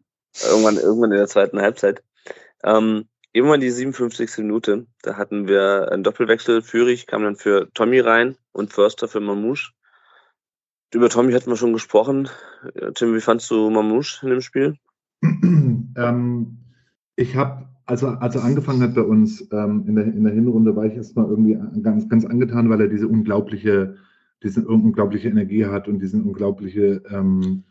irgendwann, irgendwann in der zweiten Halbzeit. Ähm, Irgendwann die 57. Minute, da hatten wir einen Doppelwechsel. Führig kam dann für Tommy rein und Förster für Mamouche. Über Tommy hatten wir schon gesprochen. Tim, wie fandst du Mamouche in dem Spiel? ähm, ich habe, also als er angefangen hat bei uns ähm, in, der, in der Hinrunde, war ich erstmal irgendwie ganz, ganz angetan, weil er diese unglaubliche, diese unglaubliche Energie hat und diese unglaubliche ähm,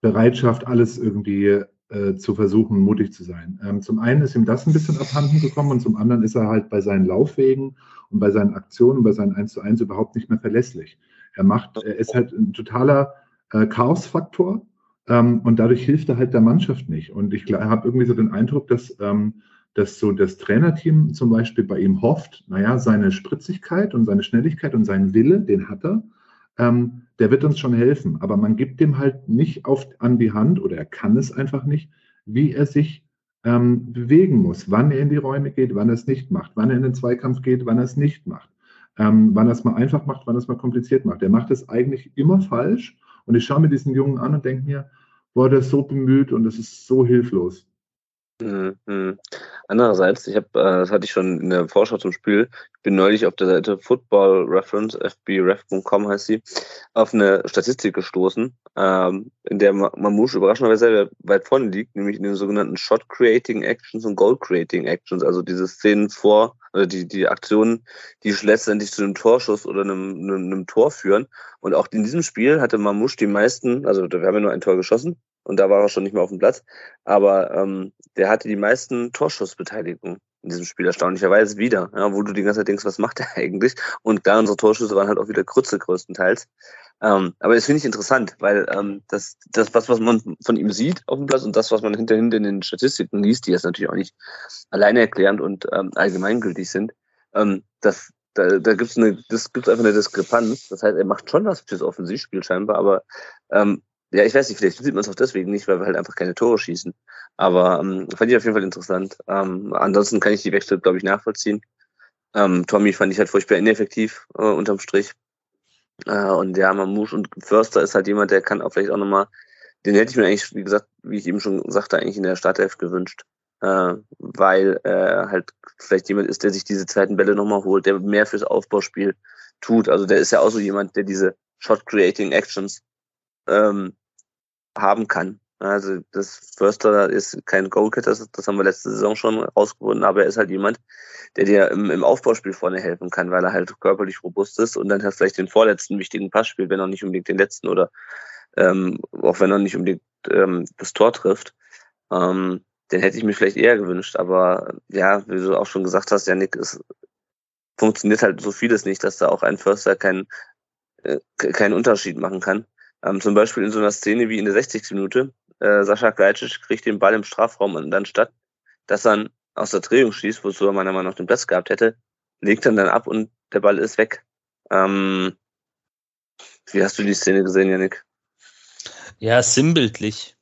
Bereitschaft, alles irgendwie äh, zu versuchen, mutig zu sein. Ähm, zum einen ist ihm das ein bisschen abhanden gekommen und zum anderen ist er halt bei seinen Laufwegen und bei seinen Aktionen, bei seinen 1 zu 1 überhaupt nicht mehr verlässlich. Er macht, er ist halt ein totaler äh, Chaosfaktor ähm, und dadurch hilft er halt der Mannschaft nicht. Und ich habe irgendwie so den Eindruck, dass, ähm, dass so das Trainerteam zum Beispiel bei ihm hofft, naja, seine Spritzigkeit und seine Schnelligkeit und seinen Wille, den hat er, ähm, der wird uns schon helfen. Aber man gibt dem halt nicht oft an die Hand oder er kann es einfach nicht, wie er sich ähm, bewegen muss, wann er in die Räume geht, wann er es nicht macht, wann er in den Zweikampf geht, wann er es nicht macht, ähm, wann er es mal einfach macht, wann er es mal kompliziert macht. Er macht es eigentlich immer falsch und ich schaue mir diesen Jungen an und denke mir, boah, der ist so bemüht und das ist so hilflos. Mhm. mhm. Andererseits, ich habe, äh, das hatte ich schon in der Vorschau zum Spiel, ich bin neulich auf der Seite Football Reference, fbref.com heißt sie, auf eine Statistik gestoßen, ähm, in der Mamouche überraschenderweise weit vorne liegt, nämlich in den sogenannten Shot Creating Actions und Goal Creating Actions, also diese Szenen vor, oder die, die Aktionen, die letztendlich zu einem Torschuss oder einem, einem, einem Tor führen. Und auch in diesem Spiel hatte Mamouche die meisten, also wir haben ja nur ein Tor geschossen, und da war er schon nicht mehr auf dem Platz. Aber ähm, der hatte die meisten Torschussbeteiligungen in diesem Spiel erstaunlicherweise wieder, ja, wo du die ganze Zeit denkst, was macht er eigentlich? Und da unsere Torschüsse waren halt auch wieder Krütze größtenteils. Ähm, aber das finde ich interessant, weil ähm, das, das, was, was man von ihm sieht auf dem Platz und das, was man hinterhin in den Statistiken liest, die jetzt natürlich auch nicht alleine erklärend und ähm, allgemeingültig sind, ähm, das, da, da gibt es eine, das gibt's einfach eine Diskrepanz. Das heißt, er macht schon was fürs Offensivspiel scheinbar, aber ähm, ja, ich weiß nicht, vielleicht sieht man es auch deswegen nicht, weil wir halt einfach keine Tore schießen. Aber ähm, fand ich auf jeden Fall interessant. Ähm, ansonsten kann ich die Wechsel, glaube ich, nachvollziehen. Ähm, Tommy fand ich halt furchtbar ineffektiv äh, unterm Strich. Äh, und ja, Mamouche und Förster ist halt jemand, der kann auch vielleicht auch nochmal, den hätte ich mir eigentlich, wie gesagt, wie ich eben schon sagte, eigentlich in der Startelf gewünscht. Äh, weil er halt vielleicht jemand ist, der sich diese zweiten Bälle nochmal holt, der mehr fürs Aufbauspiel tut. Also der ist ja auch so jemand, der diese Shot-Creating Actions ähm, haben kann. Also das Förster ist kein Goalgetter, das, das haben wir letzte Saison schon rausgefunden, aber er ist halt jemand, der dir im, im Aufbauspiel vorne helfen kann, weil er halt körperlich robust ist und dann halt vielleicht den vorletzten wichtigen Pass spielt, wenn er nicht unbedingt den letzten oder ähm, auch wenn er nicht unbedingt ähm, das Tor trifft. Ähm, den hätte ich mir vielleicht eher gewünscht, aber ja, wie du auch schon gesagt hast, Janik, es funktioniert halt so vieles nicht, dass da auch ein Förster keinen äh, keinen Unterschied machen kann. Ähm, zum Beispiel in so einer Szene wie in der 60. Minute. Äh, Sascha Gajcic kriegt den Ball im Strafraum und dann statt, dass er aus der Drehung schießt, wozu er meiner Meinung nach den Platz gehabt hätte, legt er dann ab und der Ball ist weg. Ähm, wie hast du die Szene gesehen, Janik? Ja, sinnbildlich.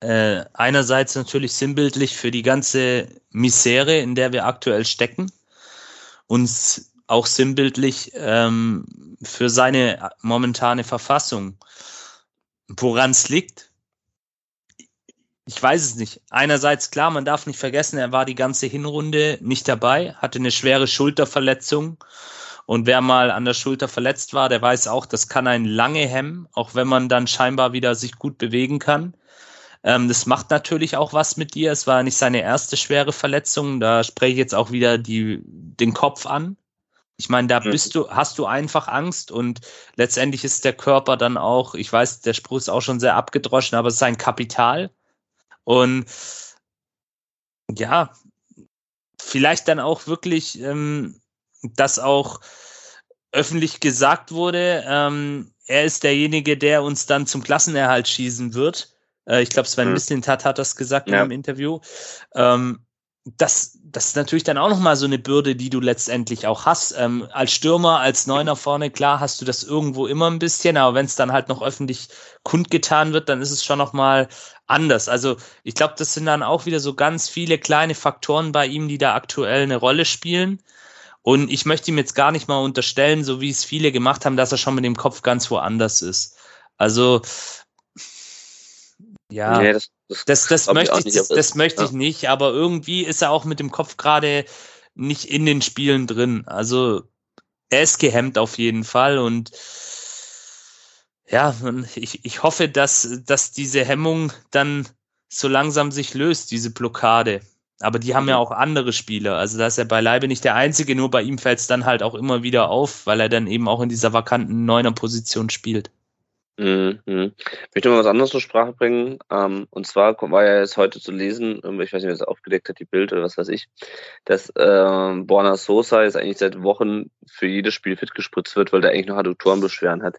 Äh, einerseits natürlich sinnbildlich für die ganze Misere, in der wir aktuell stecken. Und auch sinnbildlich ähm, für seine momentane Verfassung. Woran es liegt? Ich weiß es nicht. Einerseits klar, man darf nicht vergessen, er war die ganze Hinrunde nicht dabei, hatte eine schwere Schulterverletzung. Und wer mal an der Schulter verletzt war, der weiß auch, das kann einen lange hemmen, auch wenn man dann scheinbar wieder sich gut bewegen kann. Ähm, das macht natürlich auch was mit dir. Es war nicht seine erste schwere Verletzung. Da spreche ich jetzt auch wieder die, den Kopf an. Ich meine, da bist du, hast du einfach Angst und letztendlich ist der Körper dann auch, ich weiß, der Spruch ist auch schon sehr abgedroschen, aber es ist ein Kapital. Und ja, vielleicht dann auch wirklich, ähm, dass auch öffentlich gesagt wurde, ähm, er ist derjenige, der uns dann zum Klassenerhalt schießen wird. Äh, ich glaube, Sven mhm. Mislintat hat das gesagt ja. in einem Interview. Ähm, das, das ist natürlich dann auch nochmal so eine Bürde, die du letztendlich auch hast. Ähm, als Stürmer, als Neuner vorne, klar hast du das irgendwo immer ein bisschen, aber wenn es dann halt noch öffentlich kundgetan wird, dann ist es schon nochmal anders. Also ich glaube, das sind dann auch wieder so ganz viele kleine Faktoren bei ihm, die da aktuell eine Rolle spielen. Und ich möchte ihm jetzt gar nicht mal unterstellen, so wie es viele gemacht haben, dass er schon mit dem Kopf ganz woanders ist. Also ja, nee, das, das, das, das möchte ich, nicht, das, möchte ja. ich nicht, aber irgendwie ist er auch mit dem Kopf gerade nicht in den Spielen drin. Also er ist gehemmt auf jeden Fall und ja, ich, ich hoffe, dass, dass diese Hemmung dann so langsam sich löst, diese Blockade. Aber die haben ja mhm. auch andere Spieler. Also da ist er beileibe nicht der Einzige, nur bei ihm fällt es dann halt auch immer wieder auf, weil er dann eben auch in dieser vakanten Neuner Position spielt. Mhm. Ich möchte mal was anderes zur Sprache bringen. Ähm, und zwar war ja jetzt heute zu lesen, ich weiß nicht, wer es aufgedeckt hat, die Bild oder was weiß ich, dass äh, Borna Sosa jetzt eigentlich seit Wochen für jedes Spiel fit gespritzt wird, weil der eigentlich noch Adduktorenbeschwerden hat.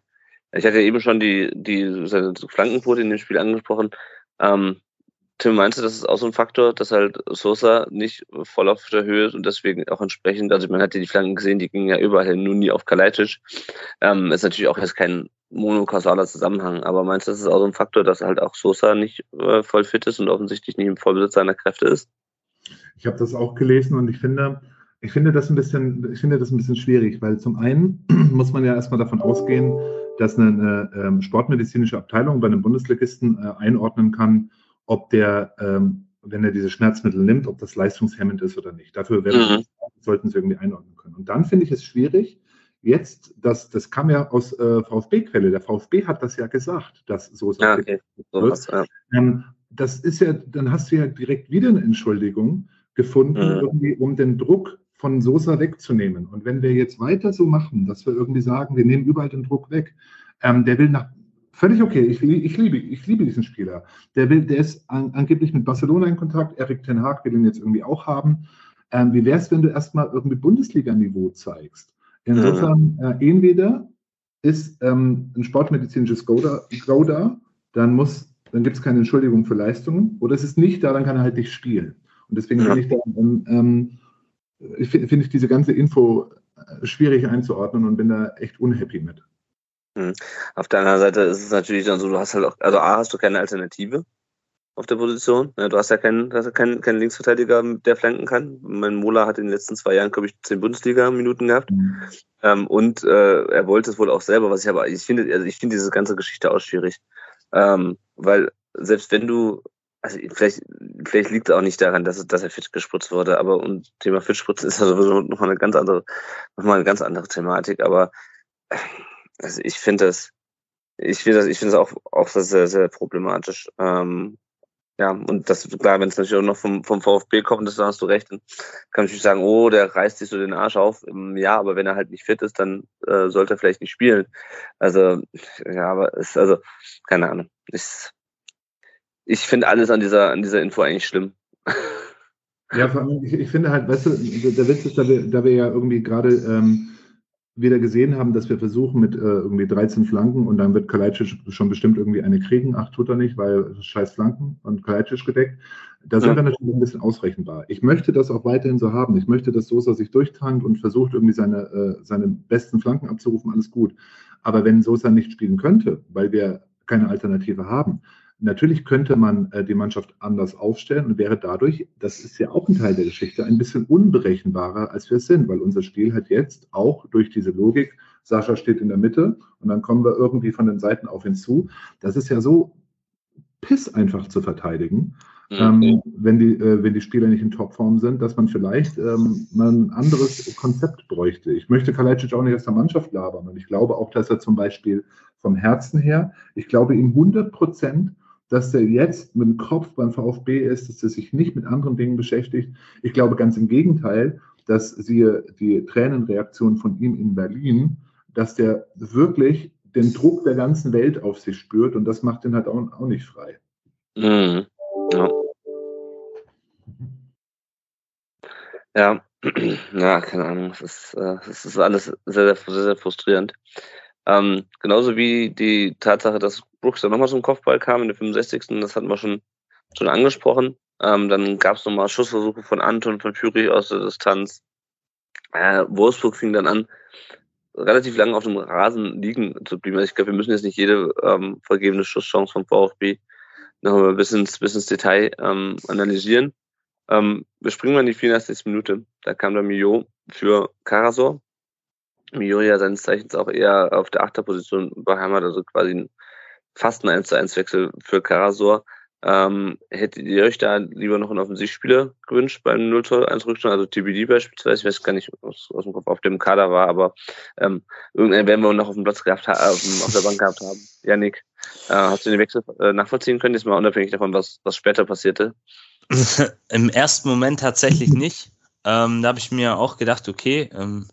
Ich hatte eben schon die, die seine Flankenquote in dem Spiel angesprochen. Ähm, Tim, meinst du, das ist auch so ein Faktor, dass halt Sosa nicht voll auf der Höhe ist und deswegen auch entsprechend, also man hat ja die Flanken gesehen, die gingen ja überall nur nie auf Kalajdzic. Ähm, ist natürlich auch jetzt kein monokausaler Zusammenhang, aber meinst du, das ist auch so ein Faktor, dass halt auch Sosa nicht äh, voll fit ist und offensichtlich nicht im Vollbesitz seiner Kräfte ist? Ich habe das auch gelesen und ich finde, ich finde das ein bisschen, ich finde das ein bisschen schwierig, weil zum einen muss man ja erstmal davon ausgehen, dass eine, ähm, sportmedizinische Abteilung bei einem Bundesligisten äh, einordnen kann, ob der, ähm, wenn er diese Schmerzmittel nimmt, ob das leistungshemmend ist oder nicht. Dafür mhm. sollten sie irgendwie einordnen können. Und dann finde ich es schwierig, jetzt, das, das kam ja aus äh, VfB-Quelle, der VfB hat das ja gesagt, dass so ist. Ja, okay. so ja. ähm, das ist ja, dann hast du ja direkt wieder eine Entschuldigung gefunden, mhm. irgendwie, um den Druck von Sosa wegzunehmen. Und wenn wir jetzt weiter so machen, dass wir irgendwie sagen, wir nehmen überall den Druck weg, ähm, der will nach völlig okay. Ich, ich, liebe, ich liebe diesen Spieler. Der, will, der ist an, angeblich mit Barcelona in Kontakt. Erik Ten Haag will ihn jetzt irgendwie auch haben. Ähm, wie wäre es, wenn du erstmal irgendwie Bundesliga-Niveau zeigst? Insofern, äh, entweder ist ähm, ein sportmedizinisches Go da, Go da dann, dann gibt es keine Entschuldigung für Leistungen, oder es ist nicht da, dann kann er halt nicht spielen. Und deswegen ja. finde ich, da, ähm, ähm find ich diese ganze Info äh, schwierig einzuordnen und bin da echt unhappy mit. Hm. Auf der anderen Seite ist es natürlich dann so, du hast halt auch, also A, hast du keine Alternative auf der Position. Ja, du hast ja keinen, hast ja keinen, keinen Linksverteidiger, der flanken kann. Mein Mola hat in den letzten zwei Jahren, glaube ich, zehn Bundesliga-Minuten gehabt. Mhm. Ähm, und äh, er wollte es wohl auch selber, was ich aber, ich finde, also ich finde diese ganze Geschichte auch schwierig. Ähm, weil selbst wenn du, also vielleicht, vielleicht liegt es auch nicht daran, dass, dass er fit gespritzt wurde, aber und Thema Fitspritzen ist also nochmal eine ganz andere, nochmal eine ganz andere Thematik, aber also ich finde das, ich finde das, ich finde das auch, auch sehr, sehr problematisch. Ähm, ja, und das, klar, wenn es natürlich auch noch vom, vom VfB kommt, das, hast du recht, dann kann ich sagen, oh, der reißt sich so den Arsch auf. Ähm, ja, aber wenn er halt nicht fit ist, dann äh, sollte er vielleicht nicht spielen. Also, ja, aber es, also, keine Ahnung. Ich, ich finde alles an dieser, an dieser Info eigentlich schlimm. Ja, vor allem, ich, ich finde halt, weißt du, der Witz ist, da wir, da wir ja irgendwie gerade ähm, wieder gesehen haben, dass wir versuchen mit äh, irgendwie 13 Flanken und dann wird Kalajdzic schon bestimmt irgendwie eine kriegen. Ach, tut er nicht, weil scheiß Flanken und Kalajdzic gedeckt. Da sind ja. wir natürlich ein bisschen ausrechenbar. Ich möchte das auch weiterhin so haben. Ich möchte, dass Sosa sich durchtrankt und versucht irgendwie seine, äh, seine besten Flanken abzurufen. Alles gut. Aber wenn Sosa nicht spielen könnte, weil wir keine Alternative haben, Natürlich könnte man äh, die Mannschaft anders aufstellen und wäre dadurch, das ist ja auch ein Teil der Geschichte, ein bisschen unberechenbarer, als wir es sind, weil unser Spiel hat jetzt auch durch diese Logik, Sascha steht in der Mitte und dann kommen wir irgendwie von den Seiten auf ihn zu. Das ist ja so piss einfach zu verteidigen, mhm. ähm, wenn, die, äh, wenn die Spieler nicht in Topform sind, dass man vielleicht ähm, ein anderes Konzept bräuchte. Ich möchte Kalajdzic auch nicht aus der Mannschaft labern und ich glaube auch, dass er zum Beispiel vom Herzen her, ich glaube ihm 100 Prozent, dass er jetzt mit dem Kopf beim VfB ist, dass er sich nicht mit anderen Dingen beschäftigt. Ich glaube ganz im Gegenteil, dass sie die Tränenreaktion von ihm in Berlin, dass der wirklich den Druck der ganzen Welt auf sich spürt und das macht ihn halt auch, auch nicht frei. Mhm. Ja. Ja. ja, keine Ahnung. Es ist, äh, es ist alles sehr, sehr, sehr frustrierend. Ähm, genauso wie die Tatsache, dass Brooks dann nochmal zum Kopfball kam in der 65. Das hatten wir schon, schon angesprochen. Ähm, dann gab es nochmal Schussversuche von Anton, von Führig aus der Distanz. Äh, Wolfsburg fing dann an, relativ lange auf dem Rasen liegen zu bleiben. Also ich glaube, wir müssen jetzt nicht jede ähm, vergebene Schusschance vom VfB nochmal bis ins, bis ins Detail ähm, analysieren. Ähm, wir springen mal in die 84. Minute. Da kam der Mio für Karasor, Miuri seines Zeichens auch eher auf der Achterposition beheimatet, also quasi fast ein 1 zu 1 Wechsel für Karasor. Ähm, hättet ihr euch da lieber noch einen Offensivspieler gewünscht beim 0 zu 1 Rückstand, also TBD beispielsweise, ich weiß gar nicht, was aus dem Kopf auf dem Kader war, aber ähm, irgendeinen werden wir noch auf dem Platz gehabt haben, auf, der Bank gehabt haben. Janik, äh, hast du den Wechsel äh, nachvollziehen können, jetzt mal unabhängig davon, was, was später passierte? Im ersten Moment tatsächlich nicht. Ähm, da habe ich mir auch gedacht, okay, ähm,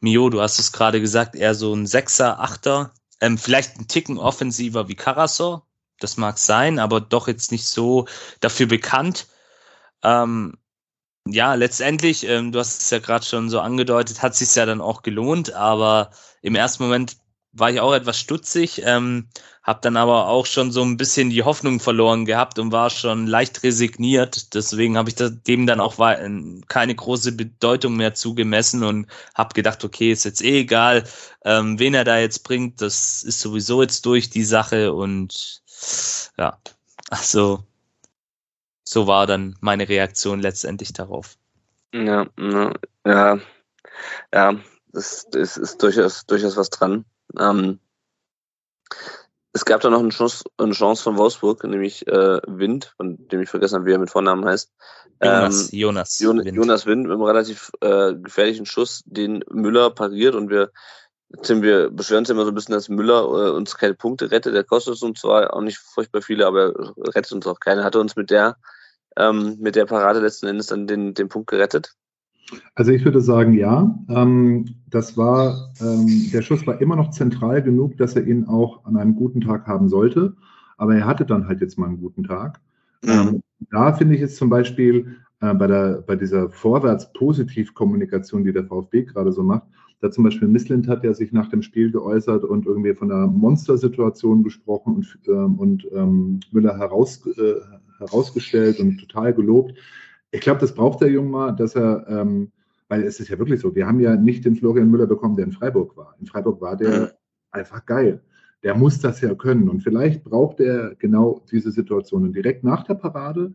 Mio, du hast es gerade gesagt, eher so ein Sechser, Achter. Ähm, vielleicht ein Ticken offensiver wie Karasor, das mag sein, aber doch jetzt nicht so dafür bekannt. Ähm, ja, letztendlich, ähm, du hast es ja gerade schon so angedeutet, hat sich ja dann auch gelohnt, aber im ersten Moment war ich auch etwas stutzig, ähm, habe dann aber auch schon so ein bisschen die Hoffnung verloren gehabt und war schon leicht resigniert. Deswegen habe ich dem dann auch keine große Bedeutung mehr zugemessen und habe gedacht, okay, ist jetzt eh egal, ähm, wen er da jetzt bringt. Das ist sowieso jetzt durch die Sache und ja, also so war dann meine Reaktion letztendlich darauf. Ja, ja, ja, das, das ist durchaus, durchaus was dran. Ähm, es gab da noch eine Chance, eine Chance von Wolfsburg, nämlich äh, Wind, von dem ich vergessen habe, wie er mit Vornamen heißt. Jonas, ähm, Jonas, Jonas Wind. Jonas Wind mit einem relativ äh, gefährlichen Schuss, den Müller pariert und wir Tim, wir beschweren uns immer so ein bisschen, dass Müller äh, uns keine Punkte rettet. Der kostet uns zwar auch nicht furchtbar viele, aber er rettet uns auch keine. Hat er uns mit der, ähm, mit der Parade letzten Endes dann den, den Punkt gerettet? Also ich würde sagen, ja. Ähm, das war, ähm, der Schuss war immer noch zentral genug, dass er ihn auch an einem guten Tag haben sollte. Aber er hatte dann halt jetzt mal einen guten Tag. Mhm. Da finde ich jetzt zum Beispiel äh, bei, der, bei dieser Vorwärts-Positiv-Kommunikation, die der VfB gerade so macht, da zum Beispiel Misslind hat ja sich nach dem Spiel geäußert und irgendwie von einer Monstersituation gesprochen und, ähm, und ähm, Müller heraus, äh, herausgestellt und total gelobt ich glaube, das braucht der Junge mal, dass er, ähm, weil es ist ja wirklich so, wir haben ja nicht den Florian Müller bekommen, der in Freiburg war. In Freiburg war der einfach geil. Der muss das ja können. Und vielleicht braucht er genau diese Situation. Und direkt nach der Parade,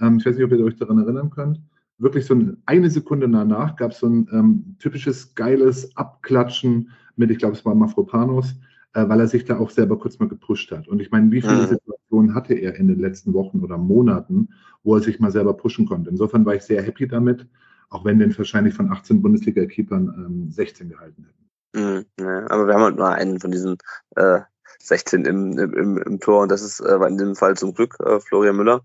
ähm, ich weiß nicht, ob ihr euch daran erinnern könnt, wirklich so eine Sekunde danach gab es so ein ähm, typisches geiles Abklatschen mit, ich glaube, es war Mafropanos, äh, weil er sich da auch selber kurz mal gepusht hat. Und ich meine, wie viele mhm. Situationen hatte er in den letzten Wochen oder Monaten, wo er sich mal selber pushen konnte? Insofern war ich sehr happy damit, auch wenn den wahrscheinlich von 18 Bundesliga-Keepern ähm, 16 gehalten hätten. Mhm, ja, aber wir haben halt nur einen von diesen äh, 16 im, im, im Tor und das ist äh, in dem Fall zum Glück äh, Florian Müller.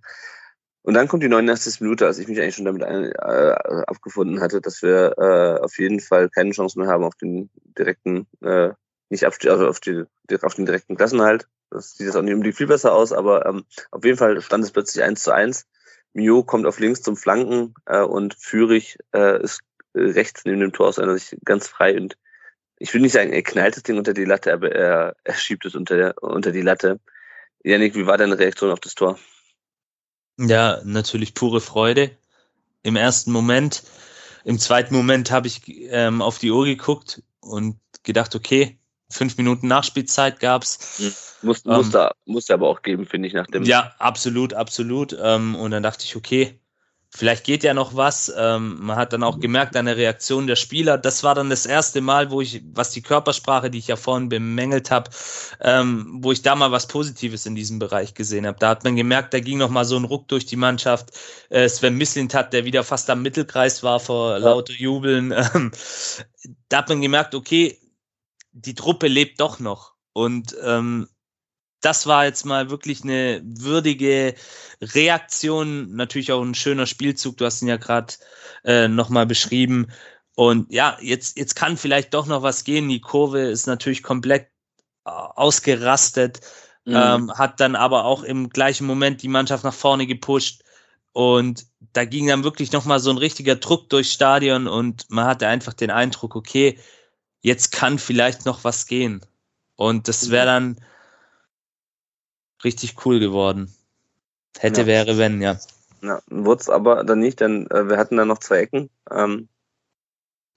Und dann kommt die 89. Minute, als ich mich eigentlich schon damit ein, äh, abgefunden hatte, dass wir äh, auf jeden Fall keine Chance mehr haben auf den direkten äh, nicht auf, also auf, die, auf den direkten Klassenhalt. Das sieht jetzt auch nicht unbedingt viel besser aus, aber ähm, auf jeden Fall stand es plötzlich 1 zu 1. Mio kommt auf links zum Flanken äh, und Führig äh, ist rechts neben dem Tor aus einer Sicht ganz frei und ich will nicht sagen, er knallt das Ding unter die Latte, aber er, er schiebt es unter, der, unter die Latte. Janik, wie war deine Reaktion auf das Tor? Ja, natürlich pure Freude. Im ersten Moment. Im zweiten Moment habe ich ähm, auf die Uhr geguckt und gedacht, okay, fünf Minuten Nachspielzeit gab's. Mhm. Muss, ähm, muss, da, muss da aber auch geben, finde ich, nach dem. Ja, absolut, absolut. Ähm, und dann dachte ich, okay, vielleicht geht ja noch was. Ähm, man hat dann auch gemerkt an der Reaktion der Spieler. Das war dann das erste Mal, wo ich, was die Körpersprache, die ich ja vorhin bemängelt habe, ähm, wo ich da mal was Positives in diesem Bereich gesehen habe. Da hat man gemerkt, da ging noch mal so ein Ruck durch die Mannschaft. Äh, Sven Mislint hat, der wieder fast am Mittelkreis war vor lauter Jubeln. Ähm, da hat man gemerkt, okay, die Truppe lebt doch noch. Und ähm, das war jetzt mal wirklich eine würdige Reaktion, natürlich auch ein schöner Spielzug. Du hast ihn ja gerade äh, nochmal beschrieben. Und ja, jetzt, jetzt kann vielleicht doch noch was gehen. Die Kurve ist natürlich komplett äh, ausgerastet, mhm. ähm, hat dann aber auch im gleichen Moment die Mannschaft nach vorne gepusht. Und da ging dann wirklich nochmal so ein richtiger Druck durchs Stadion und man hatte einfach den Eindruck, okay, jetzt kann vielleicht noch was gehen. Und das wäre mhm. dann richtig cool geworden. Hätte, ja. wäre, wenn, ja. Ja, wurde es aber dann nicht, denn äh, wir hatten dann noch zwei Ecken. Ähm,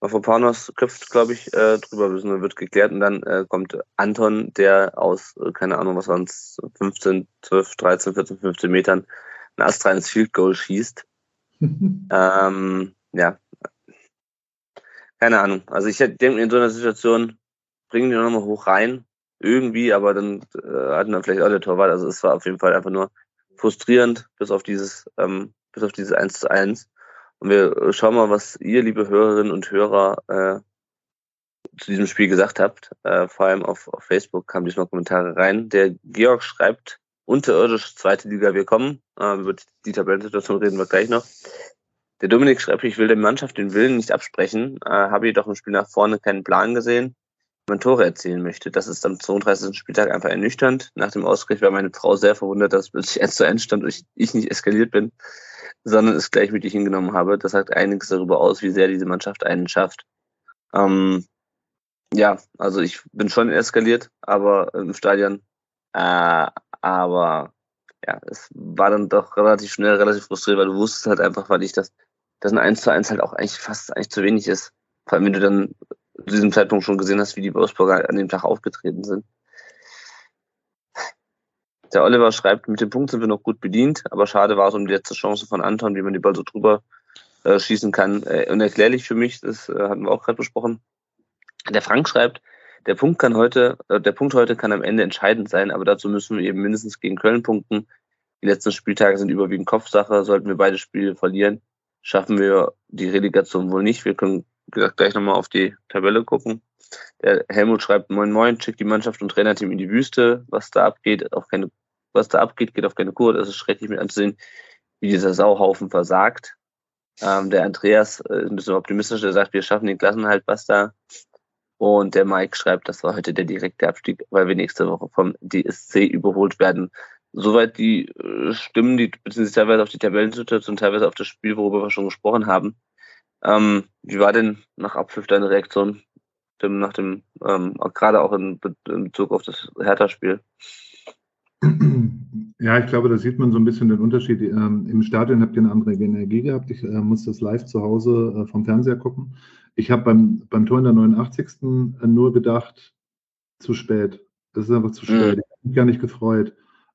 Panos köpft, glaube ich, äh, drüber, müssen wird geklärt und dann äh, kommt Anton, der aus, äh, keine Ahnung, was waren es, 15, 12, 13, 14, 15 Metern ein astreines Field Goal schießt. ähm, ja, keine Ahnung. Also ich denke in so einer Situation, bringen die nochmal hoch rein, irgendwie, aber dann äh, hatten wir vielleicht auch der Torwart. Also es war auf jeden Fall einfach nur frustrierend, bis auf dieses, ähm, bis auf dieses 1 zu 1. Und wir schauen mal, was ihr, liebe Hörerinnen und Hörer, äh, zu diesem Spiel gesagt habt. Äh, vor allem auf, auf Facebook kamen diesmal Kommentare rein. Der Georg schreibt, unterirdisch zweite Liga, wir kommen. Äh, über die Tabellensituation reden wir gleich noch. Der Dominik schreibt, ich will der Mannschaft den Willen nicht absprechen, äh, habe jedoch im Spiel nach vorne keinen Plan gesehen. man Tore erzielen möchte. Das ist am 32. Spieltag einfach ernüchternd. Nach dem Ausgleich war meine Frau sehr verwundert, dass plötzlich 1 zu 1 stand und ich nicht eskaliert bin, sondern es gleichmütig hingenommen habe. Das sagt einiges darüber aus, wie sehr diese Mannschaft einen schafft. Ähm, ja, also ich bin schon eskaliert, aber im Stadion. Äh, aber ja, es war dann doch relativ schnell, relativ frustriert, weil du wusstest halt einfach, weil ich das, dass ein 1 zu 1 halt auch eigentlich fast eigentlich zu wenig ist. Vor allem, wenn du dann zu diesem Zeitpunkt schon gesehen hast, wie die Wolfsburger an dem Tag aufgetreten sind. Der Oliver schreibt, mit dem Punkt sind wir noch gut bedient, aber schade war es um die letzte Chance von Anton, wie man die Ball so drüber äh, schießen kann. Äh, unerklärlich für mich, das äh, hatten wir auch gerade besprochen. Der Frank schreibt, der Punkt kann heute, äh, der Punkt heute kann am Ende entscheidend sein, aber dazu müssen wir eben mindestens gegen Köln punkten. Die letzten Spieltage sind überwiegend Kopfsache. Sollten wir beide Spiele verlieren, schaffen wir die Relegation wohl nicht. Wir können gesagt, gleich nochmal auf die Tabelle gucken. Der Helmut schreibt, moin moin, schickt die Mannschaft und Trainerteam in die Wüste. Was da abgeht, auf keine, was da abgeht, geht auf keine Kur. Das ist schrecklich mit anzusehen, wie dieser Sauhaufen versagt. Ähm, der Andreas äh, ist ein bisschen optimistisch, der sagt, wir schaffen den Klassenhalt, was da. Und der Mike schreibt, das war heute der direkte Abstieg, weil wir nächste Woche vom DSC überholt werden. Soweit die äh, Stimmen, die beziehen sich teilweise auf die Tabellensituation, teilweise auf das Spiel, worüber wir schon gesprochen haben. Ähm, wie war denn nach Abpfiff deine Reaktion dem, nach dem, ähm, gerade auch in, in Bezug auf das Hertha-Spiel? Ja, ich glaube, da sieht man so ein bisschen den Unterschied. Ähm, Im Stadion habt ihr eine andere Energie gehabt. Ich äh, muss das live zu Hause äh, vom Fernseher gucken. Ich habe beim, beim Tor in der 89. Äh, nur gedacht, zu spät. Das ist einfach zu spät. Mhm. Ich habe mich gar nicht gefreut.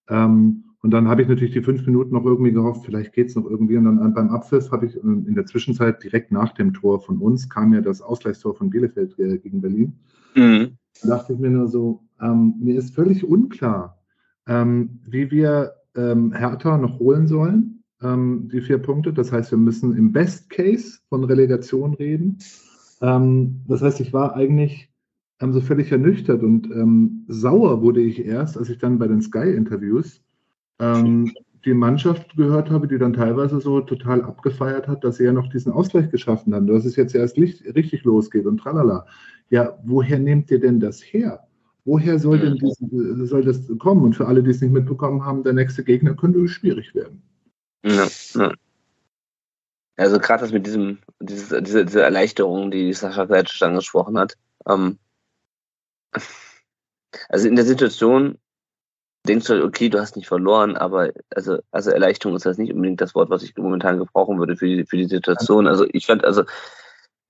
Ähm, und dann habe ich natürlich die fünf Minuten noch irgendwie gehofft, vielleicht geht es noch irgendwie. Und dann beim Abpfiff habe ich in der Zwischenzeit direkt nach dem Tor von uns kam ja das Ausgleichstor von Bielefeld äh, gegen Berlin. Mhm. Da dachte ich mir nur so, ähm, mir ist völlig unklar, ähm, wie wir ähm, Hertha noch holen sollen, ähm, die vier Punkte. Das heißt, wir müssen im Best Case von Relegation reden. Ähm, das heißt, ich war eigentlich ähm, so völlig ernüchtert und sauer wurde ich erst, als ich dann bei den Sky-Interviews ähm, die Mannschaft gehört habe, die dann teilweise so total abgefeiert hat, dass sie ja noch diesen Ausgleich geschaffen haben, dass es jetzt erst richtig losgeht und tralala. Ja, woher nehmt ihr denn das her? Woher soll denn diese, soll das kommen? Und für alle, die es nicht mitbekommen haben, der nächste Gegner könnte schwierig werden. Ja, ja. Also gerade das mit diesem, diese, diese, Erleichterung, die Sascha Gleitsch angesprochen hat. Ähm, also in der Situation, denkst du, halt, okay, du hast nicht verloren, aber also, also Erleichterung ist das nicht unbedingt das Wort, was ich momentan gebrauchen würde für die, für die Situation. Also ich fand, also,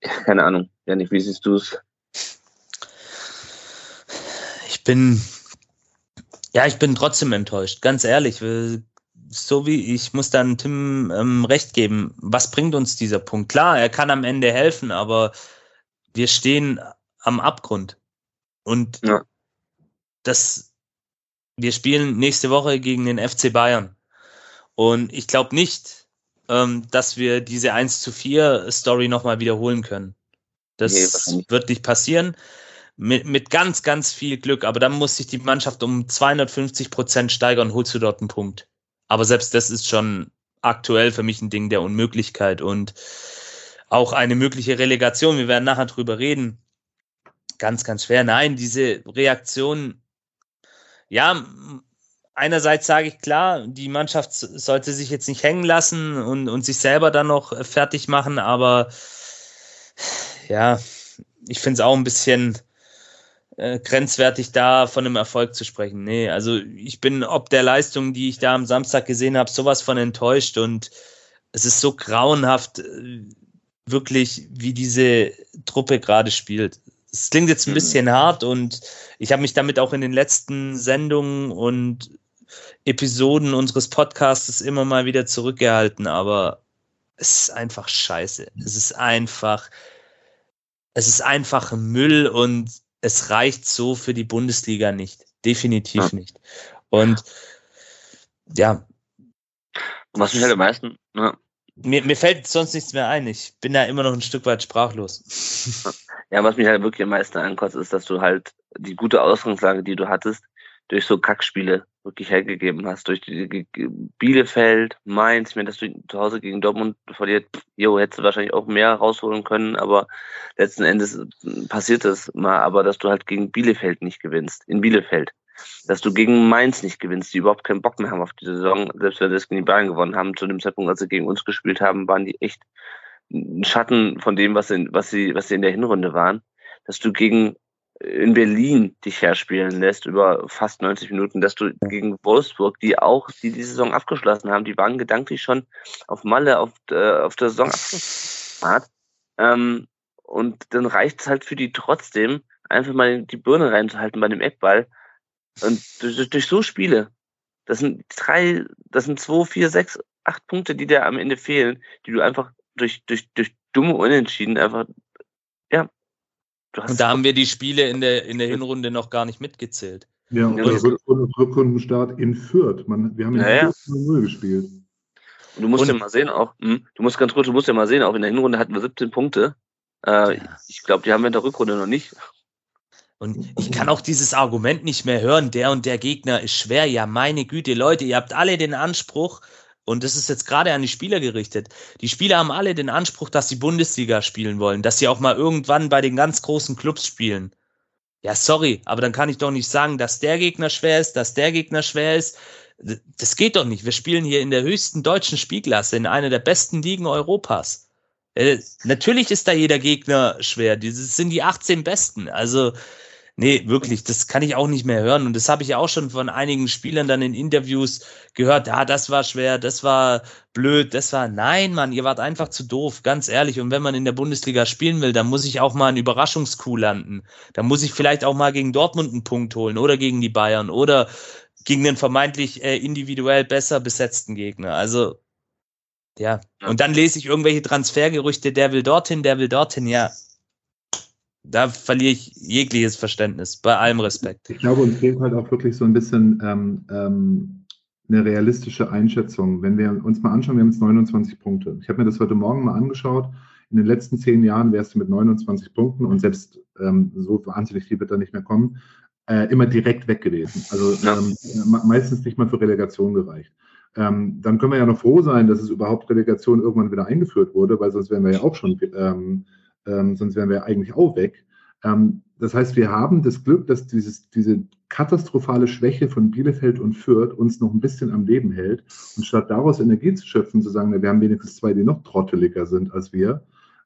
keine Ahnung, Janik, wie siehst du es? Ich bin, ja, ich bin trotzdem enttäuscht, ganz ehrlich. So wie ich muss dann Tim ähm, recht geben. Was bringt uns dieser Punkt? Klar, er kann am Ende helfen, aber wir stehen am Abgrund. Und ja. das wir spielen nächste Woche gegen den FC Bayern. Und ich glaube nicht, ähm, dass wir diese 1 zu 4 Story nochmal wiederholen können. Das nee, wird nicht passieren. Mit, mit ganz, ganz viel Glück. Aber dann muss sich die Mannschaft um 250 Prozent steigern, holst du dort einen Punkt. Aber selbst das ist schon aktuell für mich ein Ding der Unmöglichkeit und auch eine mögliche Relegation. Wir werden nachher drüber reden. Ganz, ganz schwer. Nein, diese Reaktion ja, einerseits sage ich klar, die Mannschaft sollte sich jetzt nicht hängen lassen und, und sich selber dann noch äh, fertig machen, aber ja, ich finde es auch ein bisschen äh, grenzwertig, da von einem Erfolg zu sprechen. Nee, also ich bin ob der Leistung, die ich da am Samstag gesehen habe, sowas von enttäuscht und es ist so grauenhaft, äh, wirklich, wie diese Truppe gerade spielt es klingt jetzt ein mhm. bisschen hart und ich habe mich damit auch in den letzten Sendungen und Episoden unseres Podcasts immer mal wieder zurückgehalten, aber es ist einfach scheiße. Es ist einfach, es ist einfach Müll und es reicht so für die Bundesliga nicht. Definitiv ja. nicht. Und ja. Was mich halt am meisten, ja. mir, mir fällt sonst nichts mehr ein. Ich bin da immer noch ein Stück weit sprachlos. Ja, was mich halt wirklich am meisten ankotzt, ist, dass du halt die gute Ausgangslage, die du hattest, durch so Kackspiele wirklich hergegeben hast. Durch die, Bielefeld, Mainz, meine, dass du zu Hause gegen Dortmund verliert, jo, hättest du wahrscheinlich auch mehr rausholen können, aber letzten Endes passiert das mal, aber dass du halt gegen Bielefeld nicht gewinnst, in Bielefeld. Dass du gegen Mainz nicht gewinnst, die überhaupt keinen Bock mehr haben auf die Saison, selbst wenn sie das gegen die Bayern gewonnen haben, zu dem Zeitpunkt, als sie gegen uns gespielt haben, waren die echt ein Schatten von dem, was, in, was, sie, was sie in der Hinrunde waren. Dass du gegen in Berlin dich herspielen lässt über fast 90 Minuten, dass du gegen Wolfsburg, die auch die die Saison abgeschlossen haben, die waren gedanklich schon auf Malle auf, äh, auf der Saison abgeschlossen ähm, und dann reicht es halt für die trotzdem, einfach mal die Birne reinzuhalten bei dem Eckball. Und durch, durch so Spiele, das sind drei, das sind zwei, vier, sechs, acht Punkte, die dir am Ende fehlen, die du einfach durch, durch, durch dumme Unentschieden einfach, ja, und da haben wir die Spiele in der, in der Hinrunde noch gar nicht mitgezählt. Ja, und der Rückrundenstart in Fürth. Man, wir haben in ja, Fürth 0 gespielt. Und du musst und, ja mal sehen auch, hm, du musst ganz kurz, du musst ja mal sehen, auch in der Hinrunde hatten wir 17 Punkte. Äh, ja. Ich glaube, die haben wir in der Rückrunde noch nicht. Und ich kann auch dieses Argument nicht mehr hören, der und der Gegner ist schwer. Ja, meine Güte, Leute, ihr habt alle den Anspruch, und das ist jetzt gerade an die Spieler gerichtet. Die Spieler haben alle den Anspruch, dass sie Bundesliga spielen wollen, dass sie auch mal irgendwann bei den ganz großen Clubs spielen. Ja, sorry, aber dann kann ich doch nicht sagen, dass der Gegner schwer ist, dass der Gegner schwer ist. Das geht doch nicht. Wir spielen hier in der höchsten deutschen Spielklasse, in einer der besten Ligen Europas. Äh, natürlich ist da jeder Gegner schwer. Das sind die 18 Besten. Also, Nee, wirklich, das kann ich auch nicht mehr hören. Und das habe ich auch schon von einigen Spielern dann in Interviews gehört. Ja, das war schwer, das war blöd, das war. Nein, Mann, ihr wart einfach zu doof, ganz ehrlich. Und wenn man in der Bundesliga spielen will, dann muss ich auch mal einen Überraschungskuh landen. Dann muss ich vielleicht auch mal gegen Dortmund einen Punkt holen oder gegen die Bayern oder gegen den vermeintlich äh, individuell besser besetzten Gegner. Also, ja. Und dann lese ich irgendwelche Transfergerüchte, der will dorthin, der will dorthin, ja da verliere ich jegliches Verständnis, bei allem Respekt. Ich glaube, uns fehlt halt auch wirklich so ein bisschen ähm, ähm, eine realistische Einschätzung. Wenn wir uns mal anschauen, wir haben jetzt 29 Punkte. Ich habe mir das heute Morgen mal angeschaut. In den letzten zehn Jahren wärst du mit 29 Punkten und selbst ähm, so wahnsinnig viel wird da nicht mehr kommen, äh, immer direkt weg gewesen. Also ähm, meistens nicht mal für Relegation gereicht. Ähm, dann können wir ja noch froh sein, dass es überhaupt Relegation irgendwann wieder eingeführt wurde, weil sonst wären wir ja auch schon ähm, sonst wären wir eigentlich auch weg. Ähm, das heißt, wir haben das Glück, dass dieses, diese katastrophale Schwäche von Bielefeld und Fürth uns noch ein bisschen am Leben hält. Und statt daraus Energie zu schöpfen, zu sagen, wir haben wenigstens zwei, die noch trotteliger sind als wir,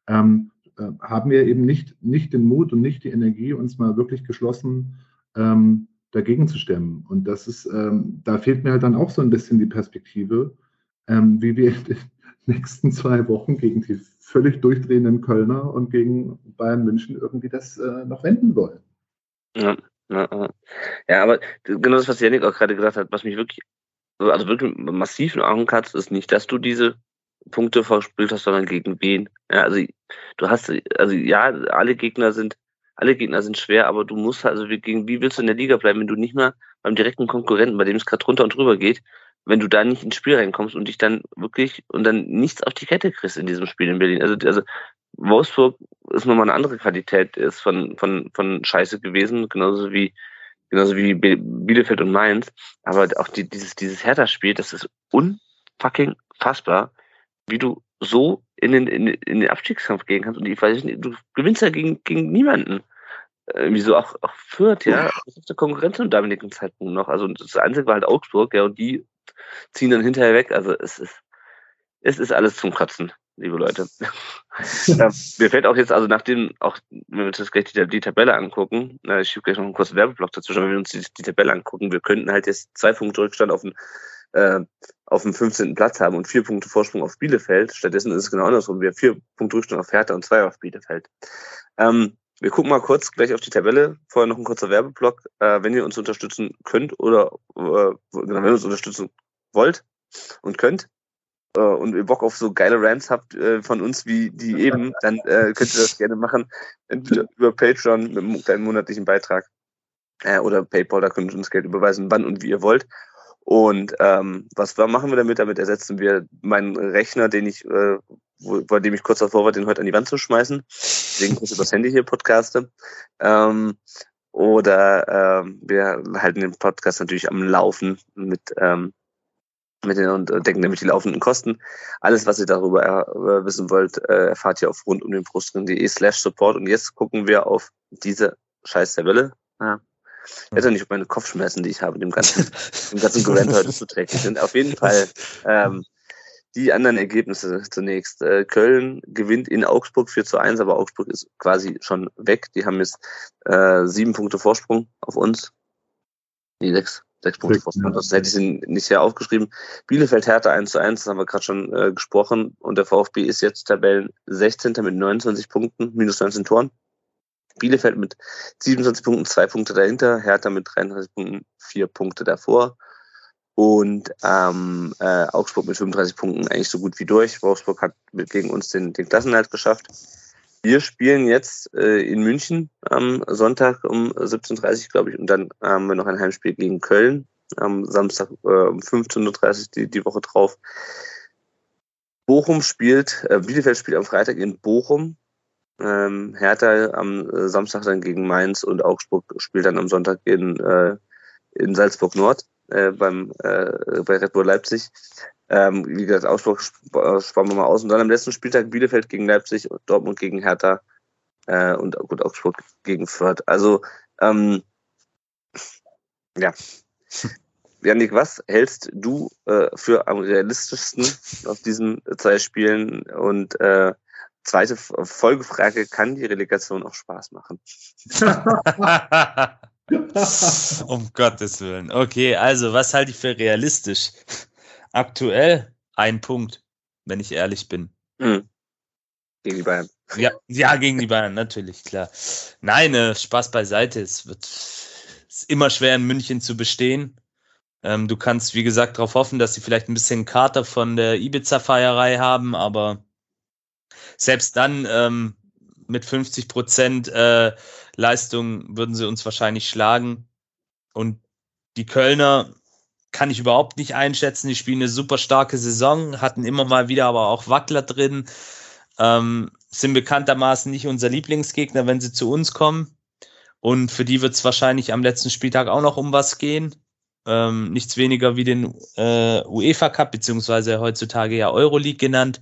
ähm, äh, haben wir eben nicht, nicht den Mut und nicht die Energie, uns mal wirklich geschlossen ähm, dagegen zu stemmen. Und das ist, ähm, da fehlt mir halt dann auch so ein bisschen die Perspektive, ähm, wie wir nächsten zwei Wochen gegen die völlig durchdrehenden Kölner und gegen Bayern München irgendwie das äh, noch wenden wollen. Ja, ja, ja, aber genau das, was Janik auch gerade gesagt hat, was mich wirklich, also wirklich massiv in Augen hat, ist nicht, dass du diese Punkte verspielt hast, sondern gegen wen. Ja, also du hast, also ja, alle Gegner sind, alle Gegner sind schwer, aber du musst also gegen wie willst du in der Liga bleiben, wenn du nicht mal beim direkten Konkurrenten, bei dem es gerade runter und drüber geht, wenn du da nicht ins Spiel reinkommst und dich dann wirklich und dann nichts auf die Kette kriegst in diesem Spiel in Berlin. Also, also Wolfsburg ist nochmal eine andere Qualität, ist von, von, von Scheiße gewesen, genauso wie, genauso wie Bielefeld und Mainz. Aber auch die, dieses, dieses Hertha-Spiel, das ist unfucking fassbar, wie du so in den, in, in den Abstiegskampf gehen kannst. Und ich weiß nicht, du gewinnst ja gegen, gegen niemanden. Irgendwie so auch, auch Fürth, ja. Das ist eine Konkurrenz zum damaligen Zeitpunkt noch. Also das Einzige war halt Augsburg, ja, und die ziehen dann hinterher weg. Also es ist, es ist alles zum Kotzen, liebe Leute. ja, mir fällt auch jetzt, also nachdem, auch wenn wir uns jetzt gleich die, die Tabelle angucken, na, ich schiebe gleich noch einen kurzen Werbeblock dazwischen, wenn wir uns die, die Tabelle angucken, wir könnten halt jetzt zwei Punkte Rückstand auf den, äh, auf dem 15. Platz haben und vier Punkte Vorsprung auf Bielefeld. Stattdessen ist es genau andersrum. Wir haben vier Punkte Rückstand auf Hertha und zwei auf Bielefeld. Ähm, wir gucken mal kurz gleich auf die Tabelle. Vorher noch ein kurzer Werbeblock. Äh, wenn ihr uns unterstützen könnt oder äh, wenn ihr uns unterstützen wollt und könnt äh, und ihr Bock auf so geile Rants habt äh, von uns wie die eben, dann äh, könnt ihr das gerne machen. Entweder über Patreon mit einem kleinen monatlichen Beitrag äh, oder PayPal, da könnt ihr uns Geld überweisen, wann und wie ihr wollt. Und ähm, was machen wir damit? Damit ersetzen wir meinen Rechner, den ich, äh, bei dem ich kurz davor war, den heute an die Wand zu schmeißen. Deswegen kurz übers Handy hier podcaste. Ähm, oder ähm, wir halten den Podcast natürlich am Laufen mit, ähm, mit den und decken nämlich die laufenden Kosten. Alles, was ihr darüber äh, wissen wollt, äh, erfahrt ihr auf rund um den Brustring.de slash support. Und jetzt gucken wir auf diese scheiß Tabelle. Ja. Ich weiß ja nicht, ob meine Kopfschmerzen, die ich habe, dem ganzen, dem ganzen Event heute zuträglich sind. Auf jeden Fall ähm, die anderen Ergebnisse zunächst. Äh, Köln gewinnt in Augsburg 4 zu 1, aber Augsburg ist quasi schon weg. Die haben jetzt äh, sieben Punkte Vorsprung auf uns. Nee, sechs. Sechs Punkte Vorsprung. Das hätte ich nicht hier aufgeschrieben. Bielefeld Hertha 1 zu 1, das haben wir gerade schon äh, gesprochen. Und der VfB ist jetzt Tabellen 16. mit 29 Punkten, minus 19 Toren. Bielefeld mit 27 Punkten, zwei Punkte dahinter. Hertha mit 33 Punkten, vier Punkte davor. Und ähm, äh, Augsburg mit 35 Punkten eigentlich so gut wie durch. Wolfsburg hat gegen uns den, den Klassenhalt geschafft. Wir spielen jetzt äh, in München am Sonntag um 17.30 Uhr, glaube ich. Und dann haben wir noch ein Heimspiel gegen Köln am Samstag äh, um 15.30 Uhr die, die Woche drauf. Bochum spielt, äh, Bielefeld spielt am Freitag in Bochum. Ähm, Hertha am äh, Samstag dann gegen Mainz und Augsburg spielt dann am Sonntag in, äh, in Salzburg Nord äh, beim äh, bei Red Bull Leipzig. Ähm, wie gesagt, Augsburg sp sparen wir mal aus. Und dann am letzten Spieltag Bielefeld gegen Leipzig und Dortmund gegen Hertha äh, und gut Augsburg gegen Fürth. Also ähm, ja. Janik, was hältst du äh, für am realistischsten auf diesen zwei Spielen? Und äh, zweite Folgefrage, kann die Relegation auch Spaß machen? um Gottes Willen. Okay, also was halte ich für realistisch? Aktuell ein Punkt, wenn ich ehrlich bin. Hm. Gegen die Bayern. Ja, ja, gegen die Bayern, natürlich, klar. Nein, äh, Spaß beiseite. Es wird ist immer schwer in München zu bestehen. Ähm, du kannst, wie gesagt, darauf hoffen, dass sie vielleicht ein bisschen Kater von der Ibiza-Feierei haben, aber selbst dann ähm, mit 50 Prozent äh, Leistung würden sie uns wahrscheinlich schlagen. Und die Kölner kann ich überhaupt nicht einschätzen. Die spielen eine super starke Saison, hatten immer mal wieder aber auch Wackler drin. Ähm, sind bekanntermaßen nicht unser Lieblingsgegner, wenn sie zu uns kommen. Und für die wird es wahrscheinlich am letzten Spieltag auch noch um was gehen. Ähm, nichts weniger wie den äh, UEFA Cup, beziehungsweise heutzutage ja Euroleague genannt,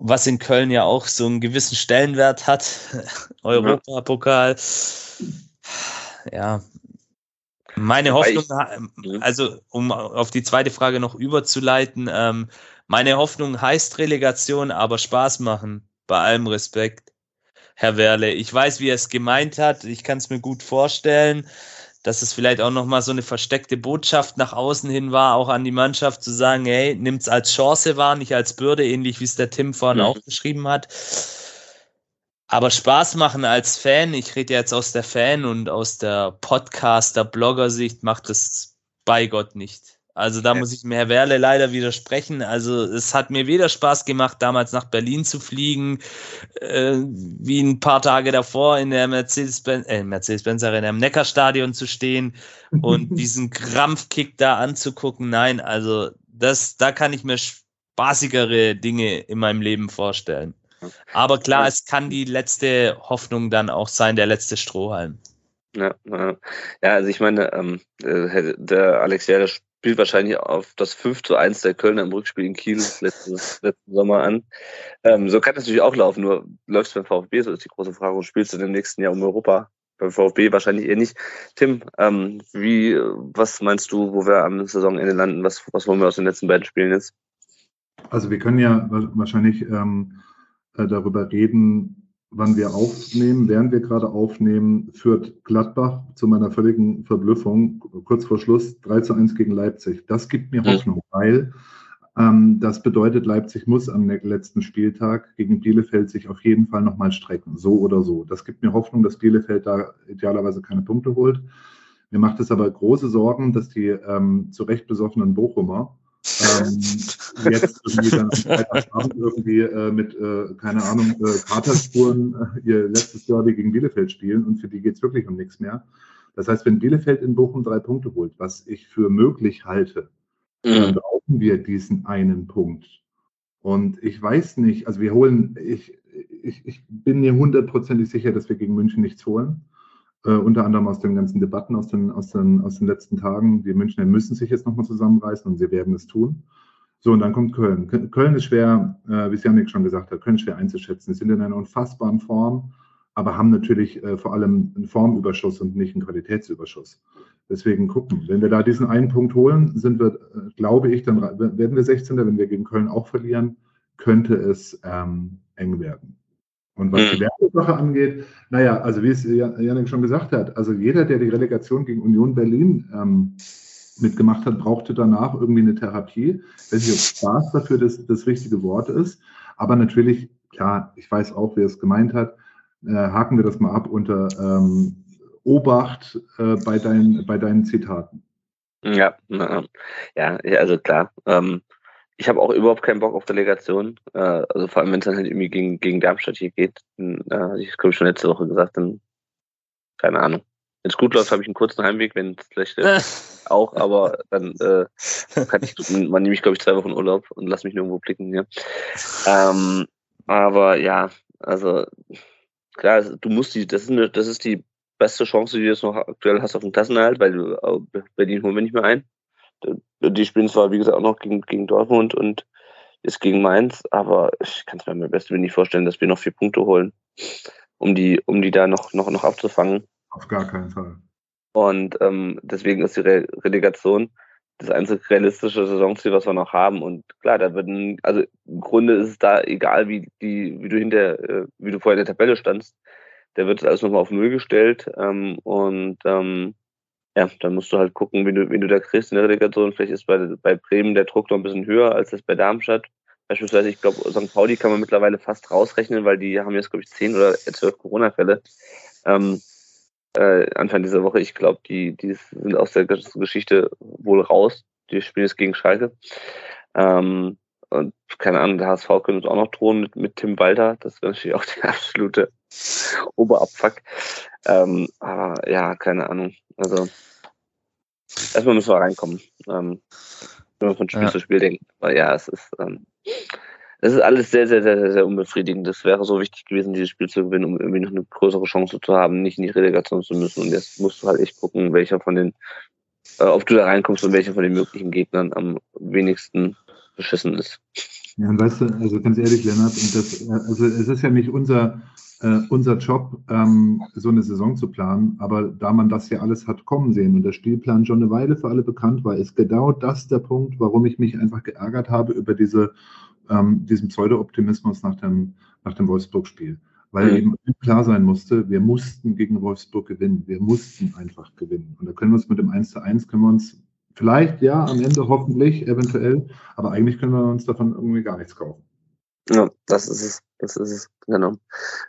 was in Köln ja auch so einen gewissen Stellenwert hat. Europapokal. Ja. Meine Hoffnung, also um auf die zweite Frage noch überzuleiten, ähm, meine Hoffnung heißt Relegation, aber Spaß machen, bei allem Respekt. Herr Werle, ich weiß, wie er es gemeint hat, ich kann es mir gut vorstellen, dass es vielleicht auch nochmal so eine versteckte Botschaft nach außen hin war, auch an die Mannschaft zu sagen, hey, nimmt's als Chance wahr, nicht als Bürde, ähnlich wie es der Tim vorhin Mhm. auch beschrieben hat. Aber Spaß machen als Fan, ich rede jetzt aus der Fan- und aus der Podcaster-Blogger-Sicht, macht es bei Gott nicht. Also da muss ich mir Herr Werle leider widersprechen. Also es hat mir weder Spaß gemacht, damals nach Berlin zu fliegen, äh, wie ein paar Tage davor in der Mercedes-Benz, äh, Mercedes-Benz Arena im Neckarstadion zu stehen und diesen Krampfkick da anzugucken. Nein, also das, da kann ich mir spaßigere Dinge in meinem Leben vorstellen. Aber klar, es kann die letzte Hoffnung dann auch sein, der letzte Strohhalm. Ja, ja. ja, also ich meine, ähm, äh, der Alex Järle spielt wahrscheinlich auf das 5 zu 1 der Kölner im Rückspiel in Kiel letzten, letzten Sommer an. Ähm, so kann es natürlich auch laufen, nur läuft es beim VfB, so ist die große Frage, und spielst du im nächsten Jahr um Europa? Beim VfB wahrscheinlich eher nicht. Tim, ähm, wie, was meinst du, wo wir am Saisonende landen? Was, was wollen wir aus den letzten beiden Spielen jetzt? Also wir können ja wa- wahrscheinlich ähm, äh, darüber reden, wann wir aufnehmen. Während wir gerade aufnehmen, führt Gladbach zu meiner völligen Verblüffung kurz vor Schluss 3 zu 1 gegen Leipzig. Das gibt mir. Hoffnung, weil ähm, das bedeutet, Leipzig muss am ne- letzten Spieltag gegen Bielefeld sich auf jeden Fall nochmal strecken, so oder so. Das gibt mir Hoffnung, dass Bielefeld da idealerweise keine Punkte holt. Mir macht es aber große Sorgen, dass die ähm, zu Recht besoffenen Bochumer ähm, jetzt irgendwie dann Freitagabend irgendwie äh, mit, äh, keine Ahnung, äh, Katerspuren äh, ihr letztes Derby gegen Bielefeld spielen und für die geht es wirklich um nichts mehr. Das heißt, wenn Bielefeld in Bochum drei Punkte holt, was ich für möglich halte, dann brauchen wir diesen einen Punkt. Und ich weiß nicht, also wir holen, ich, ich, ich bin mir hundertprozentig sicher, dass wir gegen München nichts holen. Äh, unter anderem aus den ganzen Debatten aus den, aus den, aus den letzten Tagen. Die Münchner müssen sich jetzt nochmal zusammenreißen und sie werden es tun. So, und dann kommt Köln. Köln ist schwer, äh, wie es Janik schon gesagt hat, Köln schwer einzuschätzen. Sie sind in einer unfassbaren Form, aber haben natürlich äh, vor allem einen Formüberschuss und nicht einen Qualitätsüberschuss. Deswegen gucken. Wenn wir da diesen einen Punkt holen, sind wir, äh, glaube ich, dann werden wir 16. Wenn wir gegen Köln auch verlieren, könnte es ähm, eng werden. Und was die Werbesache angeht, naja, also wie es Janik schon gesagt hat, also jeder, der die Relegation gegen Union Berlin ähm, mitgemacht hat, brauchte danach irgendwie eine Therapie. Ich weiß nicht, ob Spaß dafür das, das richtige Wort ist. Aber natürlich, klar, ich weiß auch, wer es gemeint hat. Äh, haken wir das mal ab unter ähm, Obacht äh, bei, dein, bei deinen Zitaten. Ja, ja, also klar. Ähm, ich habe auch überhaupt keinen Bock auf Delegation. Äh, also vor allem, wenn es dann halt irgendwie gegen, gegen Darmstadt hier geht. Dann, äh, ich habe schon letzte Woche gesagt, dann keine Ahnung. Wenn es gut läuft, habe ich einen kurzen Heimweg, wenn es schlecht ist, auch, aber dann äh, kann ich, man nehme ich, glaube ich, zwei Wochen Urlaub und lass mich nirgendwo blicken hier. Ähm, aber ja, also klar, du musst die, das ist eine, das ist die beste Chance, die du jetzt noch aktuell hast auf den Klassenerhalt, weil du äh, Berlin holen wir nicht mehr ein. Die spielen zwar, wie gesagt, auch noch gegen, gegen Dortmund und ist gegen Mainz, aber ich kann es mir am besten nicht vorstellen, dass wir noch vier Punkte holen, um die, um die da noch, noch, noch abzufangen. Auf gar keinen Fall. Und ähm, deswegen ist die Re Relegation das einzige realistische Saisonziel, was wir noch haben. Und klar, da würden, also im Grunde ist es da egal, wie die, wie du hinter, äh, wie du vorher in der Tabelle standst. Da wird alles nochmal auf Null gestellt. Ähm, und ähm, ja, dann musst du halt gucken, wie du, wie du da kriegst in der Relegation. Vielleicht ist bei, bei Bremen der Druck noch ein bisschen höher als das bei Darmstadt. Beispielsweise, ich glaube, St. Pauli kann man mittlerweile fast rausrechnen, weil die haben jetzt, glaube ich, zehn oder zwölf Corona-Fälle. Ähm, äh, Anfang dieser Woche. Ich glaube, die, die sind aus der Geschichte wohl raus. Die spielen jetzt gegen Schalke. Ähm, und keine Ahnung, der HSV könnte uns auch noch drohen mit, mit Tim Walter. Das wäre natürlich auch der absolute Oberabfuck. Ähm, aber ja, keine Ahnung. Also erstmal müssen wir reinkommen. Ähm, wenn wir von Spiel ja. zu Spiel denken. Aber ja, es ist, ähm, es ist alles sehr, sehr, sehr, sehr, sehr unbefriedigend. Es wäre so wichtig gewesen, dieses Spiel zu gewinnen, um irgendwie noch eine größere Chance zu haben, nicht in die Relegation zu müssen. Und jetzt musst du halt echt gucken, welcher von den, äh, ob du da reinkommst und welcher von den möglichen Gegnern am wenigsten beschissen ist. Ja, und weißt du, also ganz ehrlich, Lennart, und das, also es ist ja nicht unser, äh, unser Job, ähm, so eine Saison zu planen, aber da man das ja alles hat kommen sehen und der Spielplan schon eine Weile für alle bekannt war, ist genau das der Punkt, warum ich mich einfach geärgert habe über diese ähm, diesem Pseudo-Optimismus nach dem, nach dem Wolfsburg-Spiel. Weil mhm. eben klar sein musste, wir mussten gegen Wolfsburg gewinnen. Wir mussten einfach gewinnen. Und da können wir uns mit dem 1 zu 1 können wir uns vielleicht, ja, am Ende hoffentlich, eventuell, aber eigentlich können wir uns davon irgendwie gar nichts kaufen. Ja, das ist es. Das ist es, genau.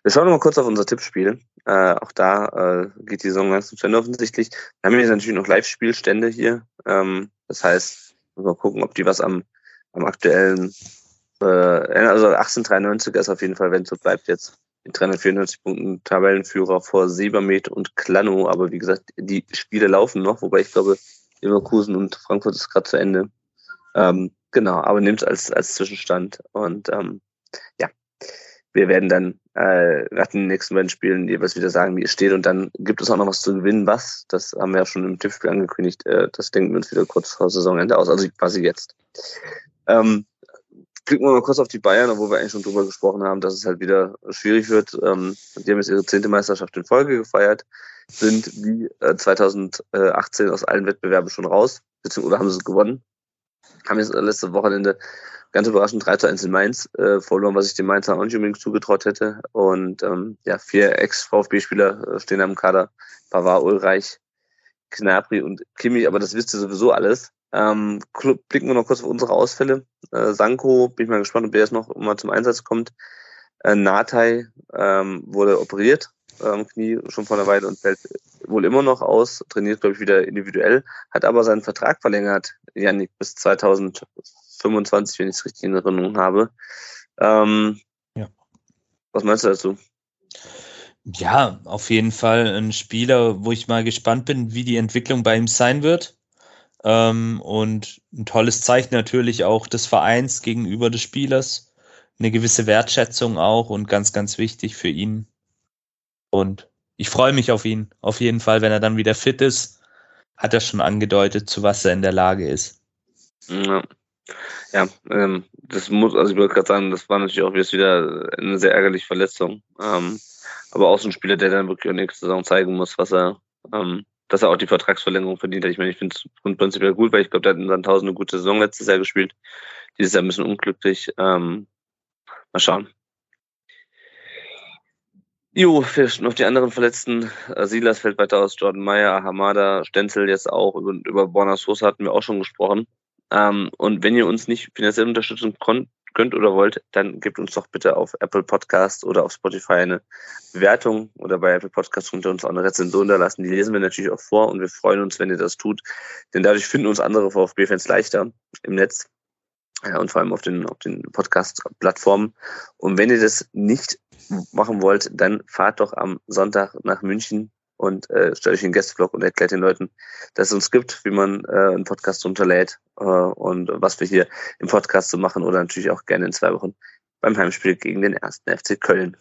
Wir schauen noch mal kurz auf unser Tippspiel. Äh, auch da äh, geht die Saison ganz zu Ende offensichtlich. Wir haben jetzt natürlich noch Live-Spielstände hier. Ähm, das heißt, mal gucken, ob die was am, am aktuellen äh, also 1893 ist auf jeden Fall, wenn es so bleibt jetzt, in 394 Punkten Tabellenführer vor Sebermed und Klano. Aber wie gesagt, die Spiele laufen noch, wobei ich glaube, Leverkusen und Frankfurt ist gerade zu Ende. Ähm, genau, aber nimmt es als, als Zwischenstand. Und ähm, ja, wir werden dann äh, nach den nächsten beiden Spielen jeweils wieder sagen, wie es steht. Und dann gibt es auch noch was zu gewinnen. Was? Das haben wir ja schon im Tippspiel angekündigt. Äh, das denken wir uns wieder kurz vor Saisonende aus. Also quasi jetzt. Ähm, Klicken wir mal kurz auf die Bayern, obwohl wir eigentlich schon drüber gesprochen haben, dass es halt wieder schwierig wird. Ähm, die haben jetzt ihre zehnte Meisterschaft in Folge gefeiert, sind wie äh, 2018 aus allen Wettbewerben schon raus, beziehungsweise haben sie es gewonnen. Haben jetzt letzte Wochenende ganz überraschend 3 zu 1 in Mainz äh, verloren, was ich den Mainzer auch nicht unbedingt zugetraut hätte. Und ähm, ja, vier Ex-VfB-Spieler äh, stehen am Kader. Pavard, Ulreich, Knapri und Kimi, aber das wisst ihr sowieso alles. Ähm, blicken wir noch kurz auf unsere Ausfälle. Äh, Sanko, bin ich mal gespannt, ob der jetzt noch mal zum Einsatz kommt. Äh, Natai ähm, wurde operiert ähm, Knie schon vor einer Weile und fällt wohl immer noch aus, trainiert, glaube ich, wieder individuell, hat aber seinen Vertrag verlängert, Janik, bis 2025, wenn ich es richtig in Erinnerung habe. Ähm, ja. Was meinst du dazu? Ja, auf jeden Fall ein Spieler, wo ich mal gespannt bin, wie die Entwicklung bei ihm sein wird. Ähm, und ein tolles Zeichen natürlich auch des Vereins gegenüber des Spielers. Eine gewisse Wertschätzung auch und ganz, ganz wichtig für ihn. Und ich freue mich auf ihn. Auf jeden Fall, wenn er dann wieder fit ist, hat er schon angedeutet, zu was er in der Lage ist. Ja, ja ähm, das muss, also ich wollte gerade sagen, das war natürlich auch wieder eine sehr ärgerliche Verletzung. Ähm, aber auch so ein Spieler, der dann wirklich auch nächste Saison zeigen muss, was er, ähm, dass er auch die Vertragsverlängerung verdient hat. Ich meine, ich finde es prinzipiell gut, weil ich glaube, der hat in Sandhausen eine gute Saison letztes Jahr gespielt. Dieses Jahr ein bisschen unglücklich. Ähm, mal schauen. Jo, noch die anderen Verletzten. Silas fällt weiter aus, Jordan Meyer, Hamada, Stenzel jetzt auch. Über, über Borna Sosa hatten wir auch schon gesprochen. Ähm, und wenn ihr uns nicht finanziell unterstützen könnt oder wollt, dann gebt uns doch bitte auf Apple Podcast oder auf Spotify eine Bewertung oder bei Apple Podcast könnt ihr uns auch eine Rezension da lassen. Die lesen wir natürlich auch vor und wir freuen uns, wenn ihr das tut, denn dadurch finden uns andere VfB-Fans leichter im Netz ja, und vor allem auf den, auf den Podcast-Plattformen. Und wenn ihr das nicht machen wollt, dann fahrt doch am Sonntag nach München und äh, stellt euch den Gästevlog und erklärt den Leuten, dass es uns gibt, wie man äh, einen Podcast runterlädt äh, und was wir hier im Podcast so machen oder natürlich auch gerne in zwei Wochen beim Heimspiel gegen den ersten FC Köln.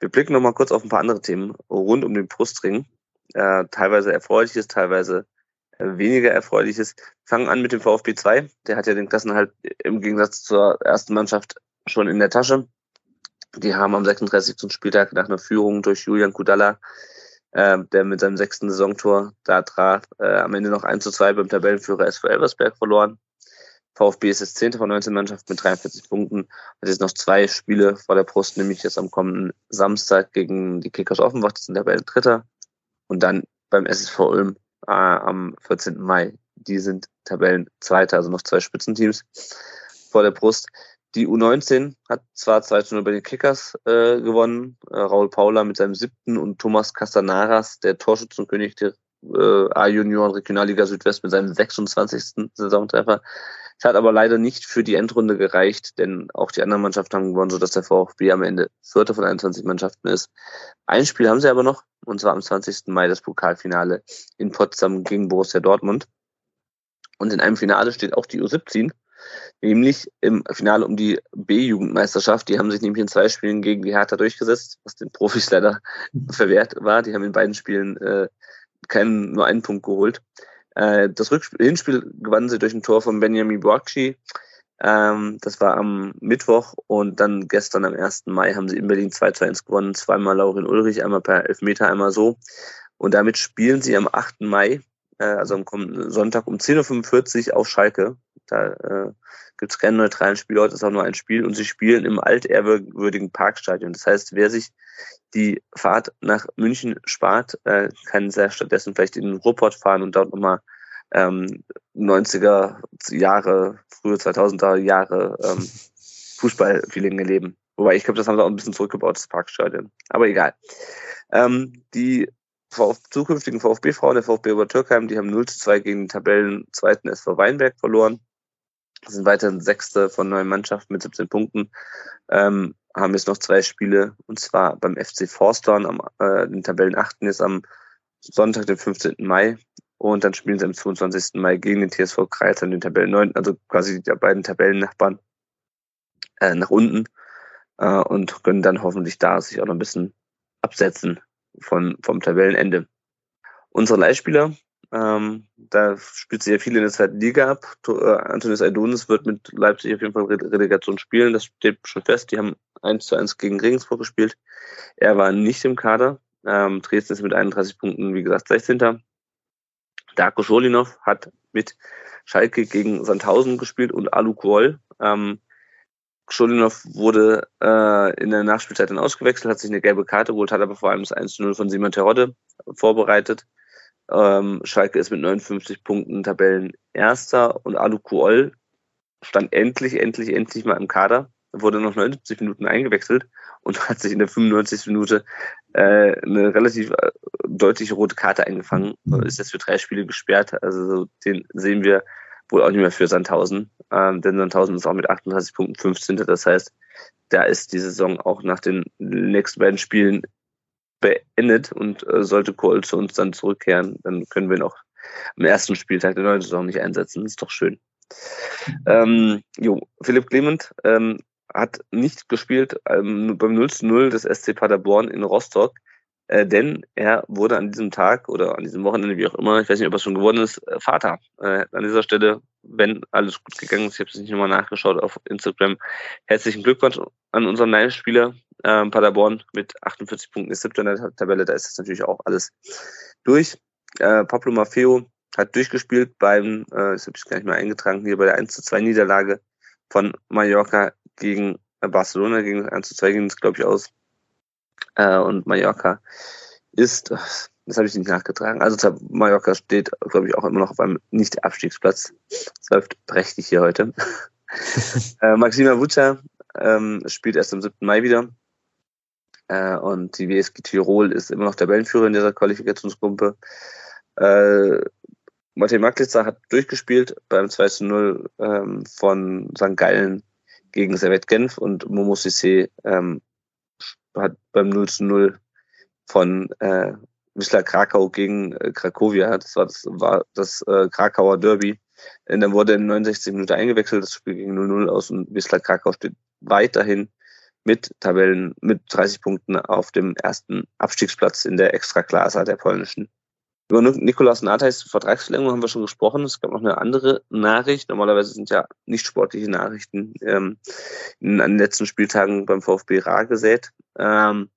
Wir blicken nochmal kurz auf ein paar andere Themen rund um den Brustring. Äh, teilweise erfreuliches, teilweise weniger erfreuliches. Fangen an mit dem VfB 2. Der hat ja den Klassenhalt im Gegensatz zur ersten Mannschaft schon in der Tasche. Die haben am 36. Spieltag nach einer Führung durch Julian Kudalla äh, der mit seinem sechsten Saisontor da traf, äh, am Ende noch 1 zu 2 beim Tabellenführer SV Elversberg verloren. VfB ist jetzt 10. von 19 Mannschaften mit 43 Punkten. Hat jetzt noch zwei Spiele vor der Brust, nämlich jetzt am kommenden Samstag gegen die Kickers Offenbach, das sind Tabellendritter. Und dann beim SSV Ulm äh, am 14. Mai. Die sind Tabellenzweiter, also noch zwei Spitzenteams vor der Brust. Die U19 hat zwar 2 zu 0 bei den Kickers äh, gewonnen, äh, Raul Paula mit seinem siebten und Thomas Castanaras, der Torschützenkönig der äh, A-Junioren Regionalliga Südwest mit seinem 26. Saisontreffer. Es hat aber leider nicht für die Endrunde gereicht, denn auch die anderen Mannschaften haben gewonnen, sodass der VfB am Ende Vierter von 21 Mannschaften ist. Ein Spiel haben sie aber noch, und zwar am 20. Mai das Pokalfinale in Potsdam gegen Borussia Dortmund. Und in einem Finale steht auch die U17 nämlich im Finale um die B-Jugendmeisterschaft. Die haben sich nämlich in zwei Spielen gegen die Hertha durchgesetzt, was den Profis leider verwehrt war. Die haben in beiden Spielen äh, keinen, nur einen Punkt geholt. Äh, das Rückspiel, Hinspiel gewannen sie durch ein Tor von Benjamin Boakci. Ähm, das war am Mittwoch und dann gestern am 1. Mai haben sie in Berlin 2 zu 1 gewonnen. Zweimal Laurin Ulrich, einmal per Elfmeter, einmal so. Und damit spielen sie am 8. Mai, äh, also am Sonntag um 10.45 Uhr auf Schalke. Da äh, gibt es keinen neutralen Spiel, heute ist auch nur ein Spiel und sie spielen im altehrwürdigen Parkstadion. Das heißt, wer sich die Fahrt nach München spart, äh, kann sehr stattdessen vielleicht in den Ruhrpott fahren und dort nochmal ähm, 90er Jahre, frühe 2000er Jahre ähm, Fußballfeeling erleben. Wobei ich glaube, das haben sie auch ein bisschen zurückgebaut, das Parkstadion. Aber egal. Ähm, die Vf zukünftigen VfB-Frauen der VfB Obertürkheim, die haben 0 zu 2 gegen den Tabellen zweiten SV Weinberg verloren sind weiterhin Sechste von neun Mannschaften mit 17 Punkten. Ähm, haben jetzt noch zwei Spiele und zwar beim FC Forstorn am äh, den Tabellen achten ist am Sonntag, den 15. Mai. Und dann spielen sie am 22. Mai gegen den TSV Kreis an den Tabellen 9, also quasi die beiden Tabellennachbarn äh, nach unten äh, und können dann hoffentlich da sich auch noch ein bisschen absetzen von, vom Tabellenende. Unsere Leihspieler ähm, da spielt sie ja viel in der zweiten Liga ab. Äh, Antonis Aidonis wird mit Leipzig auf jeden Fall Relegation spielen. Das steht schon fest. Die haben 1 zu 1 gegen Regensburg gespielt. Er war nicht im Kader. Ähm, Dresden ist mit 31 Punkten, wie gesagt, 16. Darko Scholinov hat mit Schalke gegen Sandhausen gespielt und Alu Kuol. Ähm, Scholinov wurde äh, in der Nachspielzeit dann ausgewechselt, hat sich eine gelbe Karte geholt, hat aber vor allem das 1 zu 0 von Simon Terodde vorbereitet. Ähm, Schalke ist mit 59 Punkten Tabellen Erster und Alu Kuol stand endlich, endlich, endlich mal im Kader, wurde noch 79 Minuten eingewechselt und hat sich in der 95. Minute äh, eine relativ äh, deutliche rote Karte eingefangen. Mhm. Ist jetzt für drei Spiele gesperrt. Also den sehen wir wohl auch nicht mehr für Sandhausen. Ähm, denn Sandhausen ist auch mit 38 Punkten 15. Das heißt, da ist die Saison auch nach den nächsten beiden Spielen beendet und äh, sollte Kohl zu uns dann zurückkehren, dann können wir ihn auch am ersten Spieltag der neuen Saison nicht einsetzen. Das ist doch schön. Ähm, jo, Philipp Clement ähm, hat nicht gespielt ähm, beim 0 zu 0 des SC Paderborn in Rostock. äh, denn er wurde an diesem Tag oder an diesem Wochenende, wie auch immer, ich weiß nicht, ob er schon geworden ist, äh, Vater. Äh, an dieser Stelle, wenn alles gut gegangen ist, ich habe es nicht nochmal nachgeschaut auf Instagram, herzlichen Glückwunsch an unseren Live-Spieler ähm, Paderborn mit 48 Punkten ist siebter in der Tabelle, da ist das natürlich auch alles durch. Äh, Pablo Maffeo hat durchgespielt beim, äh, das habe ich gar nicht mehr eingetragen, hier bei der 1 zu 2 Niederlage von Mallorca gegen äh, Barcelona, gegen 1 zu 2 ging es, glaube ich, aus. Äh, und Mallorca ist, das habe ich nicht nachgetragen, also Mallorca steht, glaube ich, auch immer noch auf einem Nicht-Abstiegsplatz. Es läuft prächtig hier heute. äh, Maxima Vuca ähm, spielt erst am 7. Mai wieder. Äh, und die WSG Tirol ist immer noch Tabellenführer in dieser Qualifikationsgruppe. Äh, Martin Maklitzer hat durchgespielt beim 2 zu 0 ähm, von St. Gallen gegen Servet Genf und Momo Sissé ähm, hat beim 0 zu 0 von äh, Wisla Krakau gegen äh, Krakowia, das war das, war das äh, Krakauer Derby. Und dann wurde in 69 Minuten eingewechselt, das Spiel ging 0-0 aus und Wisla Krakau steht weiterhin mit Tabellen, mit 30 Punkten auf dem ersten Abstiegsplatz in der Extraklasse der polnischen. Über Nikolaus Nathais Vertragsverlängerung haben wir schon gesprochen. Es gab noch eine andere Nachricht. Normalerweise sind ja nicht sportliche Nachrichten ähm, in, an den letzten Spieltagen beim VfB rar gesät. Ähm,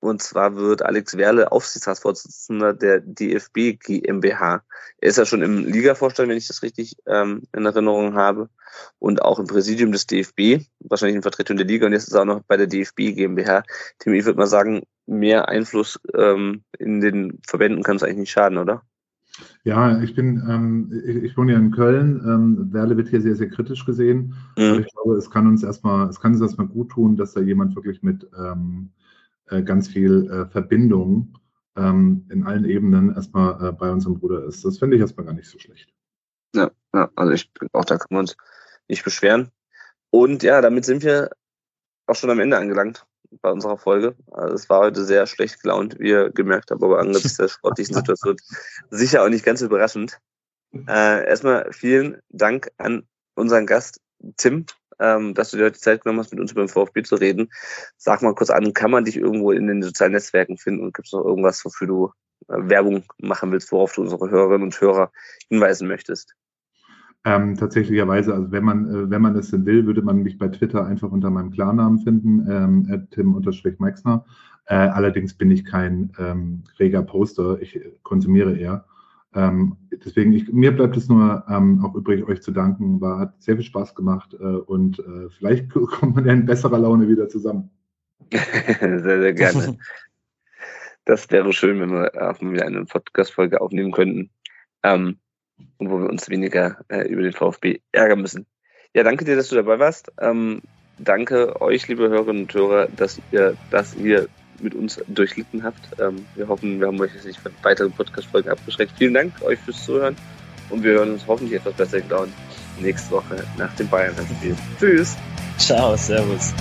und zwar wird Alex Werle Aufsichtsratsvorsitzender der DFB GmbH. Er ist ja schon im Ligavorstand, wenn ich das richtig ähm, in Erinnerung habe. Und auch im Präsidium des DFB, wahrscheinlich in Vertretung der Liga. Und jetzt ist er auch noch bei der DFB GmbH. Tim, ich würde mal sagen, mehr Einfluss ähm, in den Verbänden kann es eigentlich nicht schaden, oder? Ja, ich bin, ähm, ich, ich, wohne ja in Köln. Ähm, Werle wird hier sehr, sehr kritisch gesehen. Mhm. ich glaube, es kann uns erstmal, es kann uns erstmal gut tun, dass da jemand wirklich mit ähm, äh, ganz viel äh, Verbindung ähm, in allen Ebenen erstmal äh, bei unserem Bruder ist. Das finde ich erstmal gar nicht so schlecht. Ja, ja, also ich auch da kann man uns nicht beschweren. Und ja, damit sind wir auch schon am Ende angelangt bei unserer Folge. Also es war heute sehr schlecht gelaunt, wie ihr gemerkt habt, aber angesichts der sportlichen Situation sicher auch nicht ganz überraschend. Äh, erstmal vielen Dank an unseren Gast Tim ähm, dass du dir heute Zeit genommen hast, mit uns über den VfB zu reden. Sag mal kurz an, kann man dich irgendwo in den sozialen Netzwerken finden und gibt es noch irgendwas, wofür du äh, Werbung machen willst, worauf du unsere Hörerinnen und Hörer hinweisen möchtest? Ähm, tatsächlicherweise, also wenn man, äh, wenn man es denn will, würde man mich bei Twitter einfach unter meinem Klarnamen finden, ähm, tim-meixner. Äh, allerdings bin ich kein ähm, reger Poster, ich konsumiere eher. Ähm, deswegen, ich, mir bleibt es nur ähm, auch übrig, euch zu danken. War, hat sehr viel Spaß gemacht äh, und äh, vielleicht kommt man ja in besserer Laune wieder zusammen. sehr, sehr gerne. das wäre schön, wenn wir auch wieder eine Podcast-Folge aufnehmen könnten, ähm, wo wir uns weniger äh, über den VfB ärgern müssen. Ja, danke dir, dass du dabei warst. Ähm, danke euch, liebe Hörerinnen und Hörer, dass ihr das hier mit uns durchlitten habt. Ähm, wir hoffen, wir haben euch jetzt nicht von weiteren Podcast-Folgen abgeschreckt. Vielen Dank euch fürs Zuhören und wir hören uns hoffentlich etwas besser gelaunt nächste Woche nach dem Bayern-Spiel. Tschüss. Ciao, Servus.